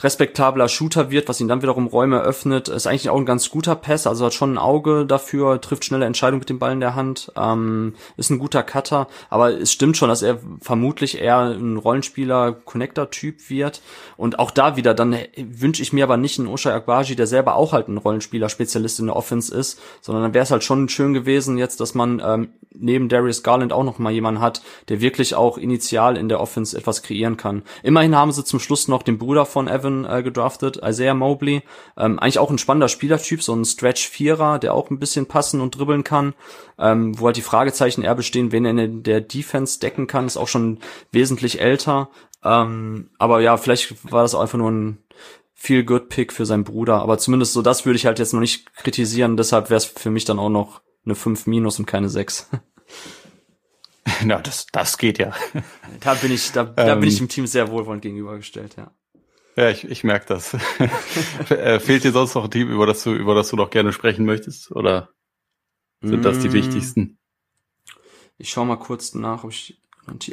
respektabler Shooter wird, was ihn dann wiederum Räume öffnet. Ist eigentlich auch ein ganz guter Pass, also hat schon ein Auge dafür, trifft schnelle Entscheidungen mit dem Ball in der Hand, ähm, ist ein guter Cutter, aber es stimmt schon, dass er vermutlich eher ein Rollenspieler, Connector-Typ wird. Und auch da wieder, dann wünsche ich mir aber nicht einen Oshai Akbaji, der selber auch halt ein Rollenspieler-Spezialist in der Offense ist, sondern dann wäre es halt schon schön gewesen jetzt, dass man ähm, neben Darius Garland auch noch mal jemanden hat, der wirklich auch initial in der Offense etwas kreieren kann. Immerhin haben sie zum Schluss noch den Bruder von Evan Seven äh, gedraftet, Isaiah Mobley. Ähm, eigentlich auch ein spannender Spielertyp, so ein Stretch-Vierer, der auch ein bisschen passen und dribbeln kann. Ähm, wo halt die Fragezeichen eher bestehen, wen er in der Defense decken kann, ist auch schon wesentlich älter. Ähm, aber ja, vielleicht war das auch einfach nur ein viel good Pick für seinen Bruder. Aber zumindest so das würde ich halt jetzt noch nicht kritisieren. Deshalb wäre es für mich dann auch noch eine 5 minus und keine 6. Ja, das, das geht ja. Da bin ich, da, da bin ich ähm. dem Team sehr wohlwollend gegenübergestellt, ja. Ja, ich, ich merke das. Äh, fehlt dir sonst noch ein Team, über das du, über das du noch gerne sprechen möchtest? Oder sind das die mm. wichtigsten? Ich schau mal kurz nach, ob ich.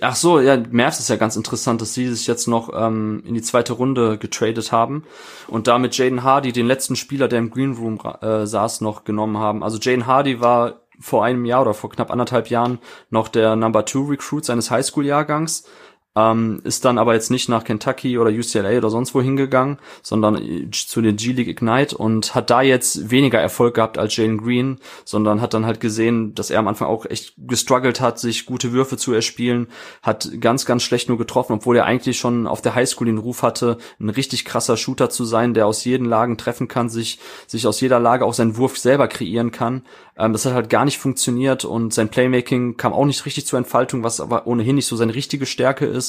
Ach so, ja, Mavs ist ja ganz interessant, dass sie sich jetzt noch ähm, in die zweite Runde getradet haben und damit Jaden Hardy, den letzten Spieler, der im Green Room äh, saß, noch genommen haben. Also Jaden Hardy war vor einem Jahr oder vor knapp anderthalb Jahren noch der Number Two Recruit seines Highschool-Jahrgangs ähm, ist dann aber jetzt nicht nach Kentucky oder UCLA oder sonst wo hingegangen, sondern zu den G-League Ignite und hat da jetzt weniger Erfolg gehabt als Jalen Green, sondern hat dann halt gesehen, dass er am Anfang auch echt gestruggelt hat, sich gute Würfe zu erspielen, hat ganz, ganz schlecht nur getroffen, obwohl er eigentlich schon auf der Highschool den Ruf hatte, ein richtig krasser Shooter zu sein, der aus jeden Lagen treffen kann, sich, sich aus jeder Lage auch seinen Wurf selber kreieren kann. Ähm, das hat halt gar nicht funktioniert und sein Playmaking kam auch nicht richtig zur Entfaltung, was aber ohnehin nicht so seine richtige Stärke ist.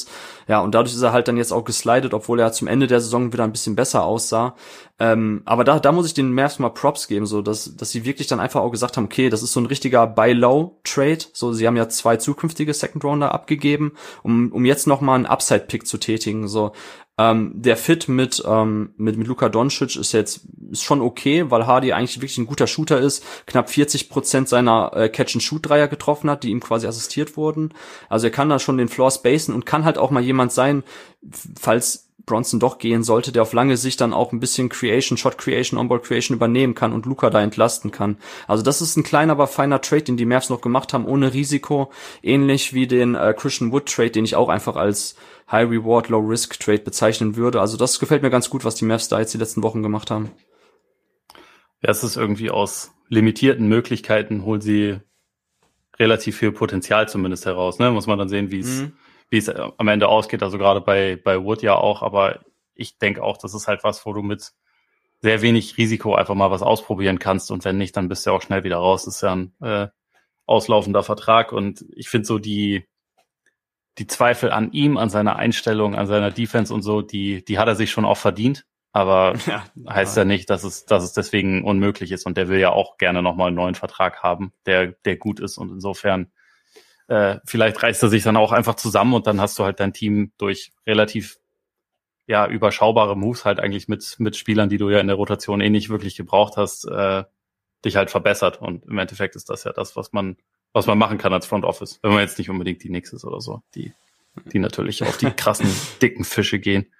Ja, und dadurch ist er halt dann jetzt auch geslidet, obwohl er zum Ende der Saison wieder ein bisschen besser aussah. Ähm, aber da, da muss ich den Mavs mal Props geben, so dass, dass sie wirklich dann einfach auch gesagt haben, okay, das ist so ein richtiger Buy-Low-Trade. So, sie haben ja zwei zukünftige Second-Rounder abgegeben, um, um jetzt noch mal einen Upside-Pick zu tätigen. So, ähm, der Fit mit, ähm, mit, mit Luka Doncic ist jetzt ist schon okay, weil Hardy eigentlich wirklich ein guter Shooter ist, knapp 40 Prozent seiner äh, Catch-and-Shoot-Dreier getroffen hat, die ihm quasi assistiert wurden. Also er kann da schon den Floor spacen und kann halt auch mal jemand sein, falls Bronson doch gehen sollte, der auf lange Sicht dann auch ein bisschen Creation, Shot Creation, Onboard Creation übernehmen kann und Luca da entlasten kann. Also das ist ein kleiner, aber feiner Trade, den die Mavs noch gemacht haben, ohne Risiko. Ähnlich wie den äh, Christian Wood Trade, den ich auch einfach als High Reward, Low Risk Trade bezeichnen würde. Also das gefällt mir ganz gut, was die Mavs da jetzt die letzten Wochen gemacht haben. Ja, es ist irgendwie aus limitierten Möglichkeiten holen sie relativ viel Potenzial zumindest heraus. Ne? Muss man dann sehen, wie es mhm wie es äh, am Ende ausgeht. Also gerade bei, bei Wood ja auch, aber ich denke auch, das ist halt was, wo du mit sehr wenig Risiko einfach mal was ausprobieren kannst und wenn nicht, dann bist du ja auch schnell wieder raus. Das ist ja ein äh, auslaufender Vertrag und ich finde so die die Zweifel an ihm, an seiner Einstellung, an seiner Defense und so, die die hat er sich schon auch verdient, aber ja, heißt ja nicht, dass es dass es deswegen unmöglich ist und der will ja auch gerne noch mal einen neuen Vertrag haben, der der gut ist und insofern äh, vielleicht reißt er sich dann auch einfach zusammen und dann hast du halt dein Team durch relativ ja überschaubare Moves halt eigentlich mit mit Spielern, die du ja in der Rotation eh nicht wirklich gebraucht hast, äh, dich halt verbessert und im Endeffekt ist das ja das, was man was man machen kann als Front Office, wenn man jetzt nicht unbedingt die Nix ist oder so, die die natürlich auf die krassen dicken Fische gehen.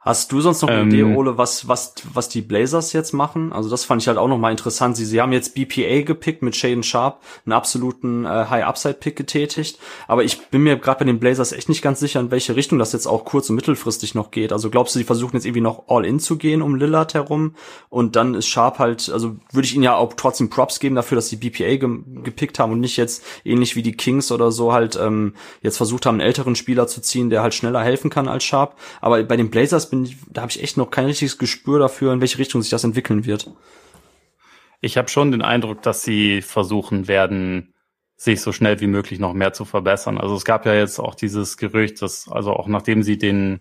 Hast du sonst noch eine ähm, Idee, Ole, was, was, was die Blazers jetzt machen? Also das fand ich halt auch noch mal interessant. Sie, sie haben jetzt BPA gepickt mit Shaden Sharp, einen absoluten äh, High-Upside-Pick getätigt. Aber ich bin mir gerade bei den Blazers echt nicht ganz sicher, in welche Richtung das jetzt auch kurz- und mittelfristig noch geht. Also glaubst du, sie versuchen jetzt irgendwie noch All-In zu gehen um Lillard herum? Und dann ist Sharp halt, also würde ich ihnen ja auch trotzdem Props geben dafür, dass sie BPA ge gepickt haben und nicht jetzt ähnlich wie die Kings oder so halt ähm, jetzt versucht haben, einen älteren Spieler zu ziehen, der halt schneller helfen kann als Sharp. Aber bei den Blazers bin ich, da habe ich echt noch kein richtiges Gespür dafür, in welche Richtung sich das entwickeln wird. Ich habe schon den Eindruck, dass sie versuchen werden, sich so schnell wie möglich noch mehr zu verbessern. Also es gab ja jetzt auch dieses Gerücht, dass also auch nachdem sie den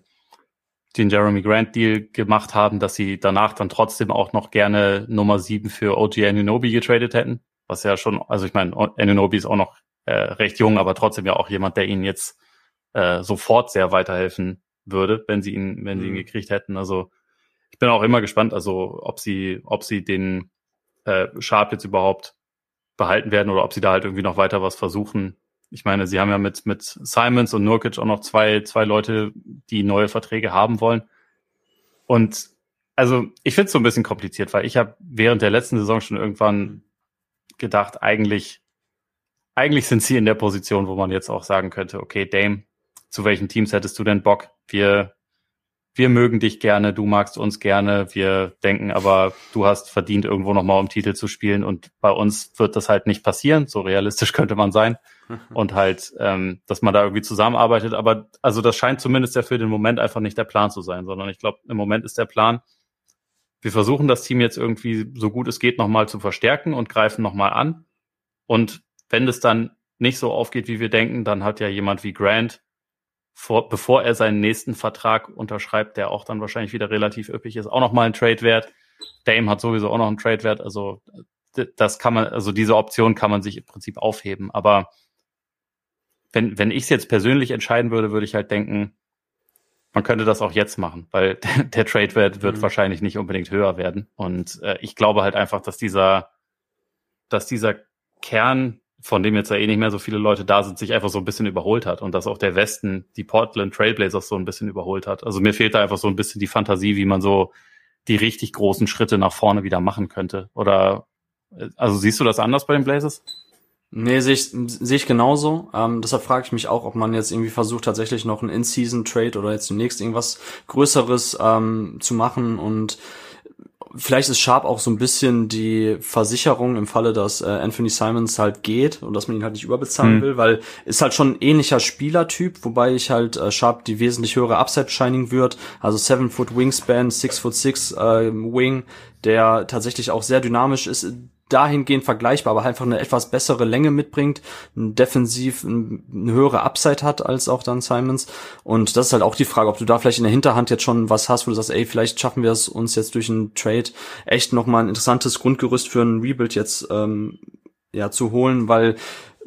den Jeremy Grant Deal gemacht haben, dass sie danach dann trotzdem auch noch gerne Nummer 7 für OG Anunobi getradet hätten. Was ja schon, also ich meine, Anunobi ist auch noch äh, recht jung, aber trotzdem ja auch jemand, der ihnen jetzt äh, sofort sehr weiterhelfen würde, wenn sie ihn, wenn sie ihn mhm. gekriegt hätten. Also ich bin auch immer gespannt, also ob sie, ob sie den äh, Sharp jetzt überhaupt behalten werden oder ob sie da halt irgendwie noch weiter was versuchen. Ich meine, sie haben ja mit, mit Simons und Nurkic auch noch zwei, zwei Leute, die neue Verträge haben wollen. Und also ich finde es so ein bisschen kompliziert, weil ich habe während der letzten Saison schon irgendwann gedacht, eigentlich, eigentlich sind sie in der Position, wo man jetzt auch sagen könnte, okay, Dame, zu welchen Teams hättest du denn Bock? Wir, wir mögen dich gerne, du magst uns gerne, wir denken aber, du hast verdient, irgendwo nochmal um Titel zu spielen und bei uns wird das halt nicht passieren, so realistisch könnte man sein. und halt, ähm, dass man da irgendwie zusammenarbeitet, aber also das scheint zumindest ja für den Moment einfach nicht der Plan zu sein, sondern ich glaube, im Moment ist der Plan, wir versuchen das Team jetzt irgendwie so gut es geht nochmal zu verstärken und greifen nochmal an. Und wenn es dann nicht so aufgeht, wie wir denken, dann hat ja jemand wie Grant vor, bevor er seinen nächsten Vertrag unterschreibt, der auch dann wahrscheinlich wieder relativ üppig ist, auch nochmal ein Trade wert. Dame hat sowieso auch noch einen Trade wert. Also das kann man, also diese Option kann man sich im Prinzip aufheben. Aber wenn, wenn ich es jetzt persönlich entscheiden würde, würde ich halt denken, man könnte das auch jetzt machen, weil der, der Trade-Wert wird mhm. wahrscheinlich nicht unbedingt höher werden. Und äh, ich glaube halt einfach, dass dieser, dass dieser Kern von dem jetzt ja eh nicht mehr so viele Leute da sind, sich einfach so ein bisschen überholt hat und dass auch der Westen die Portland Trailblazers so ein bisschen überholt hat. Also mir fehlt da einfach so ein bisschen die Fantasie, wie man so die richtig großen Schritte nach vorne wieder machen könnte. Oder also siehst du das anders bei den Blazers? Nee, sehe ich, seh ich genauso. Ähm, deshalb frage ich mich auch, ob man jetzt irgendwie versucht, tatsächlich noch einen In-Season-Trade oder jetzt demnächst irgendwas Größeres ähm, zu machen und vielleicht ist Sharp auch so ein bisschen die Versicherung im Falle, dass äh, Anthony Simons halt geht und dass man ihn halt nicht überbezahlen mhm. will, weil ist halt schon ein ähnlicher Spielertyp, wobei ich halt äh, Sharp die wesentlich höhere Upside shining wird, also 7 Foot Wingspan, 6 Foot 6 äh, Wing, der tatsächlich auch sehr dynamisch ist, dahingehend vergleichbar, aber einfach eine etwas bessere Länge mitbringt, defensiv eine höhere Upside hat als auch dann Simons. Und das ist halt auch die Frage, ob du da vielleicht in der Hinterhand jetzt schon was hast, wo du sagst, ey, vielleicht schaffen wir es uns jetzt durch einen Trade echt nochmal ein interessantes Grundgerüst für einen Rebuild jetzt ähm, ja zu holen, weil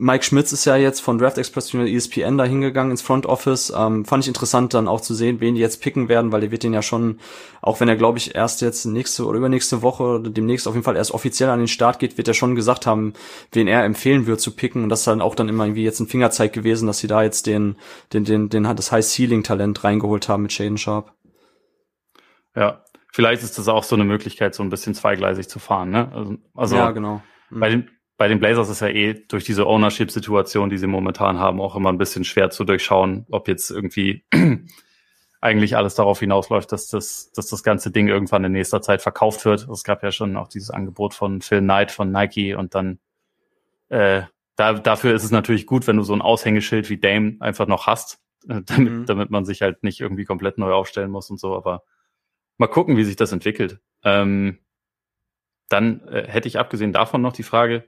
Mike Schmitz ist ja jetzt von Draft Express zu ESPN da hingegangen ins Front Office. Ähm, fand ich interessant dann auch zu sehen, wen die jetzt picken werden, weil der wird den ja schon, auch wenn er glaube ich erst jetzt nächste oder übernächste Woche oder demnächst auf jeden Fall erst offiziell an den Start geht, wird er schon gesagt haben, wen er empfehlen wird zu picken. Und das ist dann auch dann immer irgendwie jetzt ein Fingerzeig gewesen, dass sie da jetzt den, den, den, den, das High Ceiling Talent reingeholt haben mit Shaden Sharp. Ja, vielleicht ist das auch so eine Möglichkeit, so ein bisschen zweigleisig zu fahren, ne? Also, also ja, genau. Mhm. Bei den bei den Blazers ist ja eh durch diese Ownership-Situation, die sie momentan haben, auch immer ein bisschen schwer zu durchschauen, ob jetzt irgendwie eigentlich alles darauf hinausläuft, dass das, dass das ganze Ding irgendwann in nächster Zeit verkauft wird. Es gab ja schon auch dieses Angebot von Phil Knight von Nike und dann äh, da, dafür ist es natürlich gut, wenn du so ein Aushängeschild wie Dame einfach noch hast, äh, damit, mhm. damit man sich halt nicht irgendwie komplett neu aufstellen muss und so. Aber mal gucken, wie sich das entwickelt. Ähm, dann äh, hätte ich abgesehen davon noch die Frage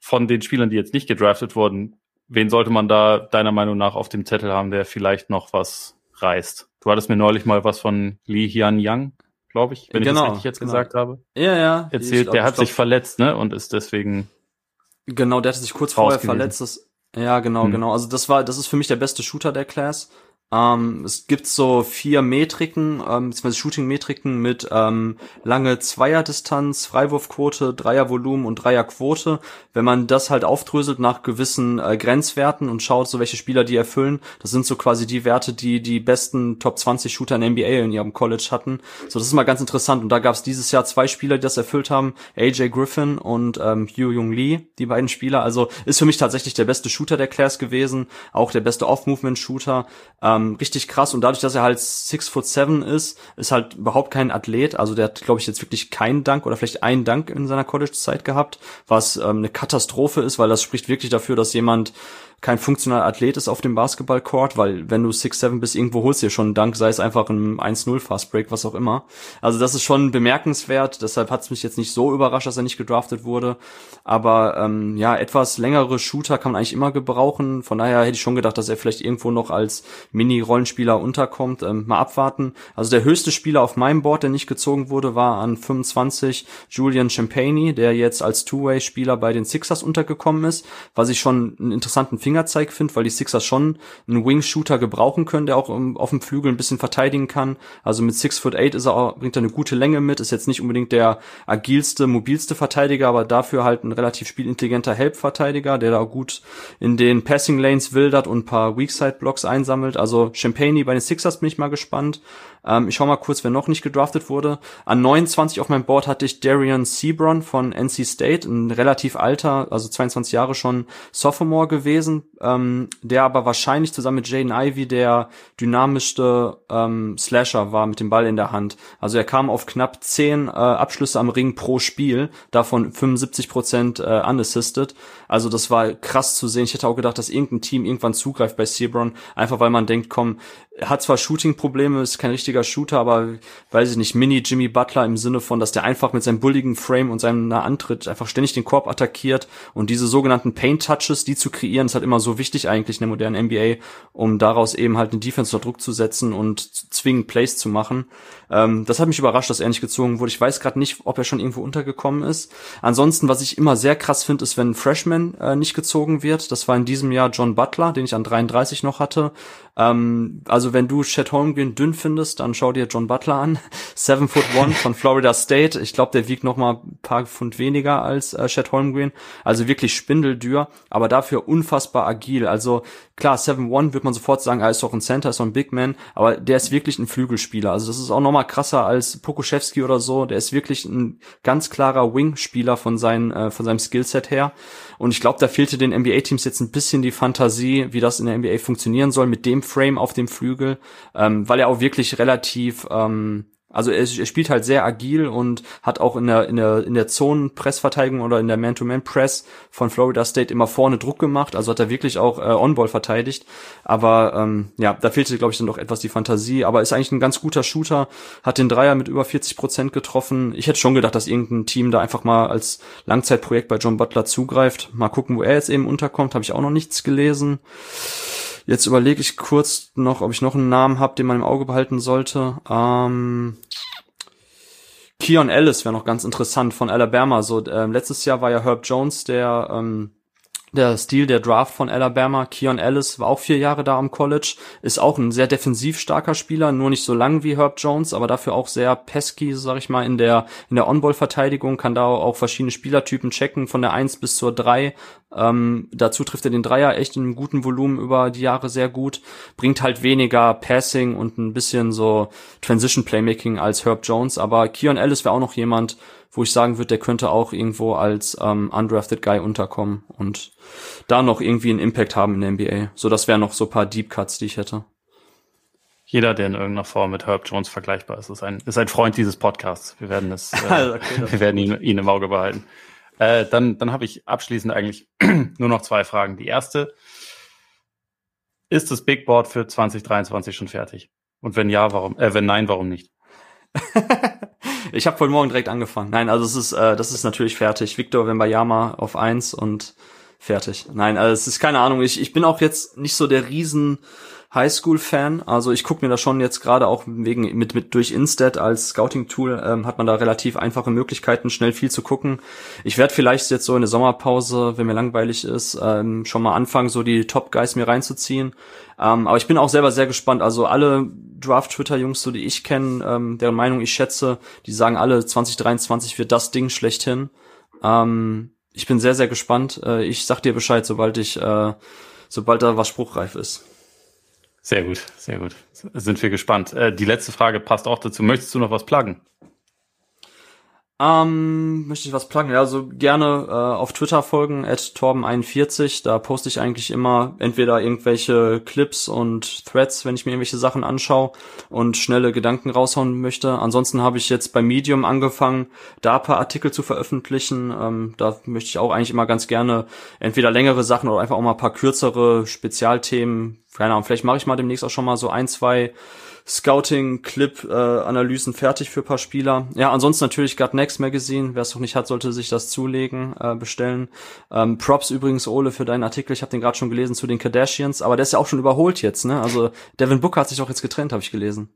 von den Spielern, die jetzt nicht gedraftet wurden, wen sollte man da deiner Meinung nach auf dem Zettel haben, der vielleicht noch was reißt? Du hattest mir neulich mal was von Li Hian Yang, glaube ich, wenn genau, ich das genau, richtig jetzt genau. gesagt habe. Ja, ja. Erzählt, glaub, der hat sich verletzt, ne? Und ist deswegen. Genau, der hat sich kurz vorher verletzt. Das, ja, genau, hm. genau. Also das war, das ist für mich der beste Shooter der Class. Ähm, es gibt so vier Metriken, ähm, beziehungsweise Shooting-Metriken mit ähm, lange Zweierdistanz, Freiwurfquote, Dreiervolumen und Dreierquote. Wenn man das halt aufdröselt nach gewissen äh, Grenzwerten und schaut, so welche Spieler die erfüllen, das sind so quasi die Werte, die die besten Top 20 Shooter in NBA in ihrem College hatten. So, das ist mal ganz interessant. Und da gab es dieses Jahr zwei Spieler, die das erfüllt haben, AJ Griffin und ähm, Hugh Jung Lee, die beiden Spieler. Also ist für mich tatsächlich der beste Shooter der Class gewesen, auch der beste Off-Movement-Shooter. Ähm, ähm, richtig krass und dadurch, dass er halt six foot seven ist, ist halt überhaupt kein Athlet. Also der hat, glaube ich, jetzt wirklich keinen Dank oder vielleicht einen Dank in seiner College-Zeit gehabt, was ähm, eine Katastrophe ist, weil das spricht wirklich dafür, dass jemand kein funktionaler Athlet ist auf dem Basketballcourt, weil wenn du 6'7 bist, irgendwo holst du dir schon einen Dank, sei es einfach ein 1-0 Fastbreak, was auch immer. Also das ist schon bemerkenswert, deshalb hat es mich jetzt nicht so überrascht, dass er nicht gedraftet wurde. Aber ähm, ja, etwas längere Shooter kann man eigentlich immer gebrauchen. Von daher hätte ich schon gedacht, dass er vielleicht irgendwo noch als Mini-Rollenspieler unterkommt. Ähm, mal abwarten. Also der höchste Spieler auf meinem Board, der nicht gezogen wurde, war an 25 Julian Champagne, der jetzt als Two-Way-Spieler bei den Sixers untergekommen ist, was ich schon einen interessanten Fingerzeig finde, weil die Sixers schon einen Wing-Shooter gebrauchen können, der auch auf dem Flügel ein bisschen verteidigen kann. Also mit six foot eight ist er auch, bringt er eine gute Länge mit, ist jetzt nicht unbedingt der agilste, mobilste Verteidiger, aber dafür halt ein relativ spielintelligenter Help-Verteidiger, der da gut in den Passing Lanes wildert und ein paar Weakside-Blocks einsammelt. Also Champagne bei den Sixers bin ich mal gespannt. Ähm, ich schau mal kurz, wer noch nicht gedraftet wurde. An 29 auf meinem Board hatte ich Darian Sebron von NC State, ein relativ alter, also 22 Jahre schon Sophomore gewesen, ähm, der aber wahrscheinlich zusammen mit Jaden Ivy der dynamischste ähm, Slasher war mit dem Ball in der Hand. Also er kam auf knapp 10 äh, Abschlüsse am Ring pro Spiel, davon 75 Prozent äh, unassisted. Also das war krass zu sehen. Ich hätte auch gedacht, dass irgendein Team irgendwann zugreift bei Sebron, einfach weil man denkt, komm, er hat zwar Shooting-Probleme, ist kein richtiger Shooter, aber weiß ich nicht, Mini Jimmy Butler im Sinne von, dass der einfach mit seinem bulligen Frame und seinem Antritt einfach ständig den Korb attackiert und diese sogenannten Paint-Touches, die zu kreieren, ist halt immer so wichtig eigentlich in der modernen NBA, um daraus eben halt eine Defense unter Druck zu setzen und zwingend Plays zu machen. Ähm, das hat mich überrascht, dass er nicht gezogen wurde. Ich weiß gerade nicht, ob er schon irgendwo untergekommen ist. Ansonsten, was ich immer sehr krass finde, ist, wenn ein Freshman äh, nicht gezogen wird. Das war in diesem Jahr John Butler, den ich an 33 noch hatte. Ähm, also wenn du Chet Holmgren dünn findest, dann schau dir John Butler an. Seven foot one von Florida State. Ich glaube, der wiegt noch mal ein paar Pfund weniger als äh, Chet Holmgren. Also wirklich spindeldür, aber dafür unfassbar agil. Also klar, 7-1 wird man sofort sagen, er ist doch ein Center, ist doch ein Big Man, aber der ist wirklich ein Flügelspieler. Also das ist auch nochmal krasser als Pokuschewski oder so. Der ist wirklich ein ganz klarer Wing-Spieler von, äh, von seinem Skillset her. Und ich glaube, da fehlte den NBA-Teams jetzt ein bisschen die Fantasie, wie das in der NBA funktionieren soll mit dem Frame auf dem Flügel, ähm, weil er auch wirklich relativ ähm, also er, er, spielt halt sehr agil und hat auch in der in der in der Zonen-Pressverteidigung oder in der Man-to-Man-Press von Florida State immer vorne Druck gemacht. Also hat er wirklich auch äh, On-Ball verteidigt. Aber ähm, ja, da fehlte glaube ich dann doch etwas die Fantasie. Aber ist eigentlich ein ganz guter Shooter. Hat den Dreier mit über 40 Prozent getroffen. Ich hätte schon gedacht, dass irgendein Team da einfach mal als Langzeitprojekt bei John Butler zugreift. Mal gucken, wo er jetzt eben unterkommt. Habe ich auch noch nichts gelesen. Jetzt überlege ich kurz noch, ob ich noch einen Namen habe, den man im Auge behalten sollte. Ähm, Keon Ellis wäre noch ganz interessant von Alabama. So äh, letztes Jahr war ja Herb Jones der ähm, der Stil der Draft von Alabama. Keon Ellis war auch vier Jahre da am College, ist auch ein sehr defensiv starker Spieler, nur nicht so lang wie Herb Jones, aber dafür auch sehr pesky, sag ich mal, in der, in der On-Ball-Verteidigung, kann da auch verschiedene Spielertypen checken, von der 1 bis zur 3. Ähm, dazu trifft er den Dreier echt in einem guten Volumen über die Jahre sehr gut, bringt halt weniger Passing und ein bisschen so Transition Playmaking als Herb Jones, aber Keon Ellis wäre auch noch jemand, wo ich sagen würde, der könnte auch irgendwo als ähm, undrafted Guy unterkommen und da noch irgendwie einen Impact haben in der NBA. So, das wären noch so paar Deep Cuts, die ich hätte. Jeder, der in irgendeiner Form mit Herb Jones vergleichbar ist, ist ein, ist ein Freund dieses Podcasts. Wir werden es, äh, okay, wir werden ihn, ihn im Auge behalten. Äh, dann dann habe ich abschließend eigentlich nur noch zwei Fragen. Die erste, ist das Big Board für 2023 schon fertig? Und wenn ja, warum? Äh, wenn nein, warum nicht? ich habe heute Morgen direkt angefangen. Nein, also es ist, äh, das ist natürlich fertig. Victor Wembayama auf eins und fertig. Nein, also es ist keine Ahnung. Ich, ich bin auch jetzt nicht so der riesen Highschool-Fan. Also ich gucke mir da schon jetzt gerade auch wegen mit mit durch Instat als Scouting-Tool ähm, hat man da relativ einfache Möglichkeiten, schnell viel zu gucken. Ich werde vielleicht jetzt so in der Sommerpause, wenn mir langweilig ist, ähm, schon mal anfangen, so die Top Guys mir reinzuziehen. Ähm, aber ich bin auch selber sehr gespannt. Also alle Draft-Twitter-Jungs, so die ich kenne, ähm, deren Meinung ich schätze, die sagen alle 2023 wird das Ding schlechthin. Ähm, ich bin sehr sehr gespannt. Äh, ich sag dir Bescheid, sobald ich äh, sobald da was spruchreif ist. Sehr gut, sehr gut. Sind wir gespannt. Äh, die letzte Frage passt auch dazu. Möchtest du noch was pluggen? Ähm, möchte ich was pluggen? Ja, also gerne äh, auf Twitter folgen, at torben41. Da poste ich eigentlich immer entweder irgendwelche Clips und Threads, wenn ich mir irgendwelche Sachen anschaue und schnelle Gedanken raushauen möchte. Ansonsten habe ich jetzt bei Medium angefangen, da paar Artikel zu veröffentlichen. Ähm, da möchte ich auch eigentlich immer ganz gerne entweder längere Sachen oder einfach auch mal ein paar kürzere Spezialthemen. Keine Ahnung, vielleicht mache ich mal demnächst auch schon mal so ein, zwei Scouting-Clip-Analysen äh, fertig für paar Spieler. Ja, ansonsten natürlich Gut Next Magazine. Wer es noch nicht hat, sollte sich das zulegen, äh, bestellen. Ähm, Props übrigens, Ole, für deinen Artikel. Ich habe den gerade schon gelesen zu den Kardashians, aber der ist ja auch schon überholt jetzt, ne? Also Devin Booker hat sich doch jetzt getrennt, habe ich gelesen.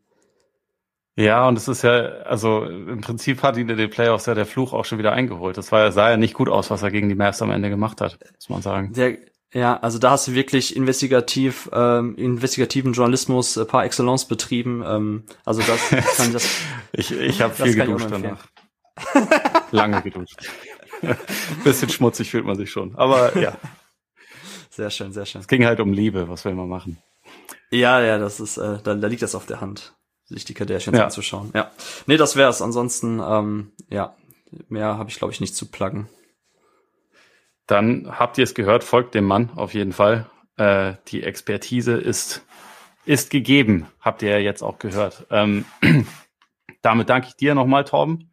Ja, und es ist ja, also im Prinzip hat ihn in den Playoffs ja der Fluch auch schon wieder eingeholt. Das war, sah ja nicht gut aus, was er gegen die Mavs am Ende gemacht hat, muss man sagen. Der, ja, also da hast du wirklich investigativ, ähm, investigativen Journalismus äh, par excellence betrieben. Ähm, also das kann das. ich ich habe viel geduscht danach. Lange geduscht. Bisschen schmutzig fühlt man sich schon, aber ja. Sehr schön, sehr schön. Es ging halt um Liebe, was will man machen? Ja, ja, das ist, äh, da, da liegt das auf der Hand, sich die Kardashians ja. anzuschauen. Ja, nee, das wär's. Ansonsten, ähm, ja, mehr habe ich glaube ich nicht zu pluggen. Dann habt ihr es gehört, folgt dem Mann auf jeden Fall. Äh, die Expertise ist, ist gegeben, habt ihr ja jetzt auch gehört. Ähm, damit danke ich dir nochmal, Torben.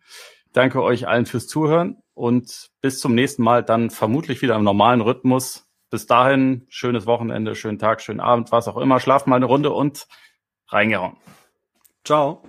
Danke euch allen fürs Zuhören und bis zum nächsten Mal dann vermutlich wieder im normalen Rhythmus. Bis dahin, schönes Wochenende, schönen Tag, schönen Abend, was auch immer. Schlaft mal eine Runde und reingehauen. Ciao.